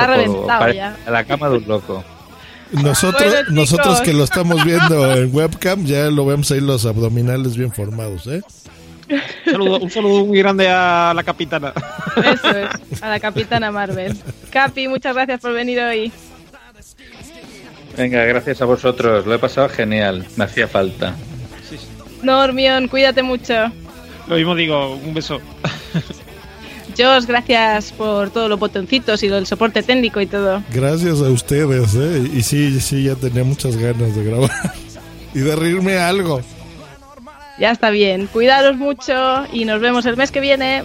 pare- ya. a la cama de un loco. nosotros, Bueno, nosotros que lo estamos viendo en webcam, ya lo vemos ahí los abdominales bien formados, ¿eh? Un saludo, un saludo muy grande a la capitana. Eso es, a la capitana Marvel. Capi, muchas gracias por venir hoy. Venga, gracias a vosotros, lo he pasado genial, me hacía falta. Normion, cuídate mucho. Lo mismo digo, un beso. Josh, gracias por todos los botoncitos y el soporte técnico y todo. Gracias a ustedes, ¿eh? Y sí, sí, ya tenía muchas ganas de grabar. (laughs) Y de reírme algo. Ya está bien. Cuidaros mucho y nos vemos el mes que viene.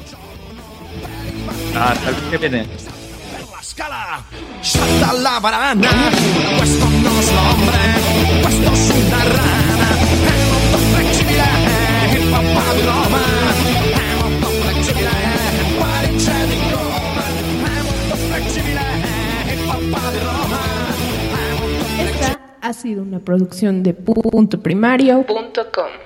Hasta el mes que viene. Salta la hombre, una rana, Roma. Esta ha sido una producción de punto primario.com.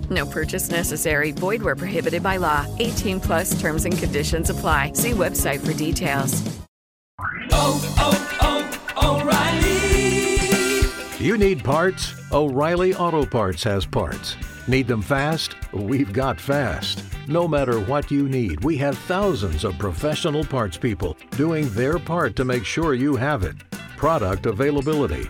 No purchase necessary. Void where prohibited by law. 18 plus terms and conditions apply. See website for details. Oh, oh, oh, O'Reilly! You need parts? O'Reilly Auto Parts has parts. Need them fast? We've got fast. No matter what you need, we have thousands of professional parts people doing their part to make sure you have it. Product availability.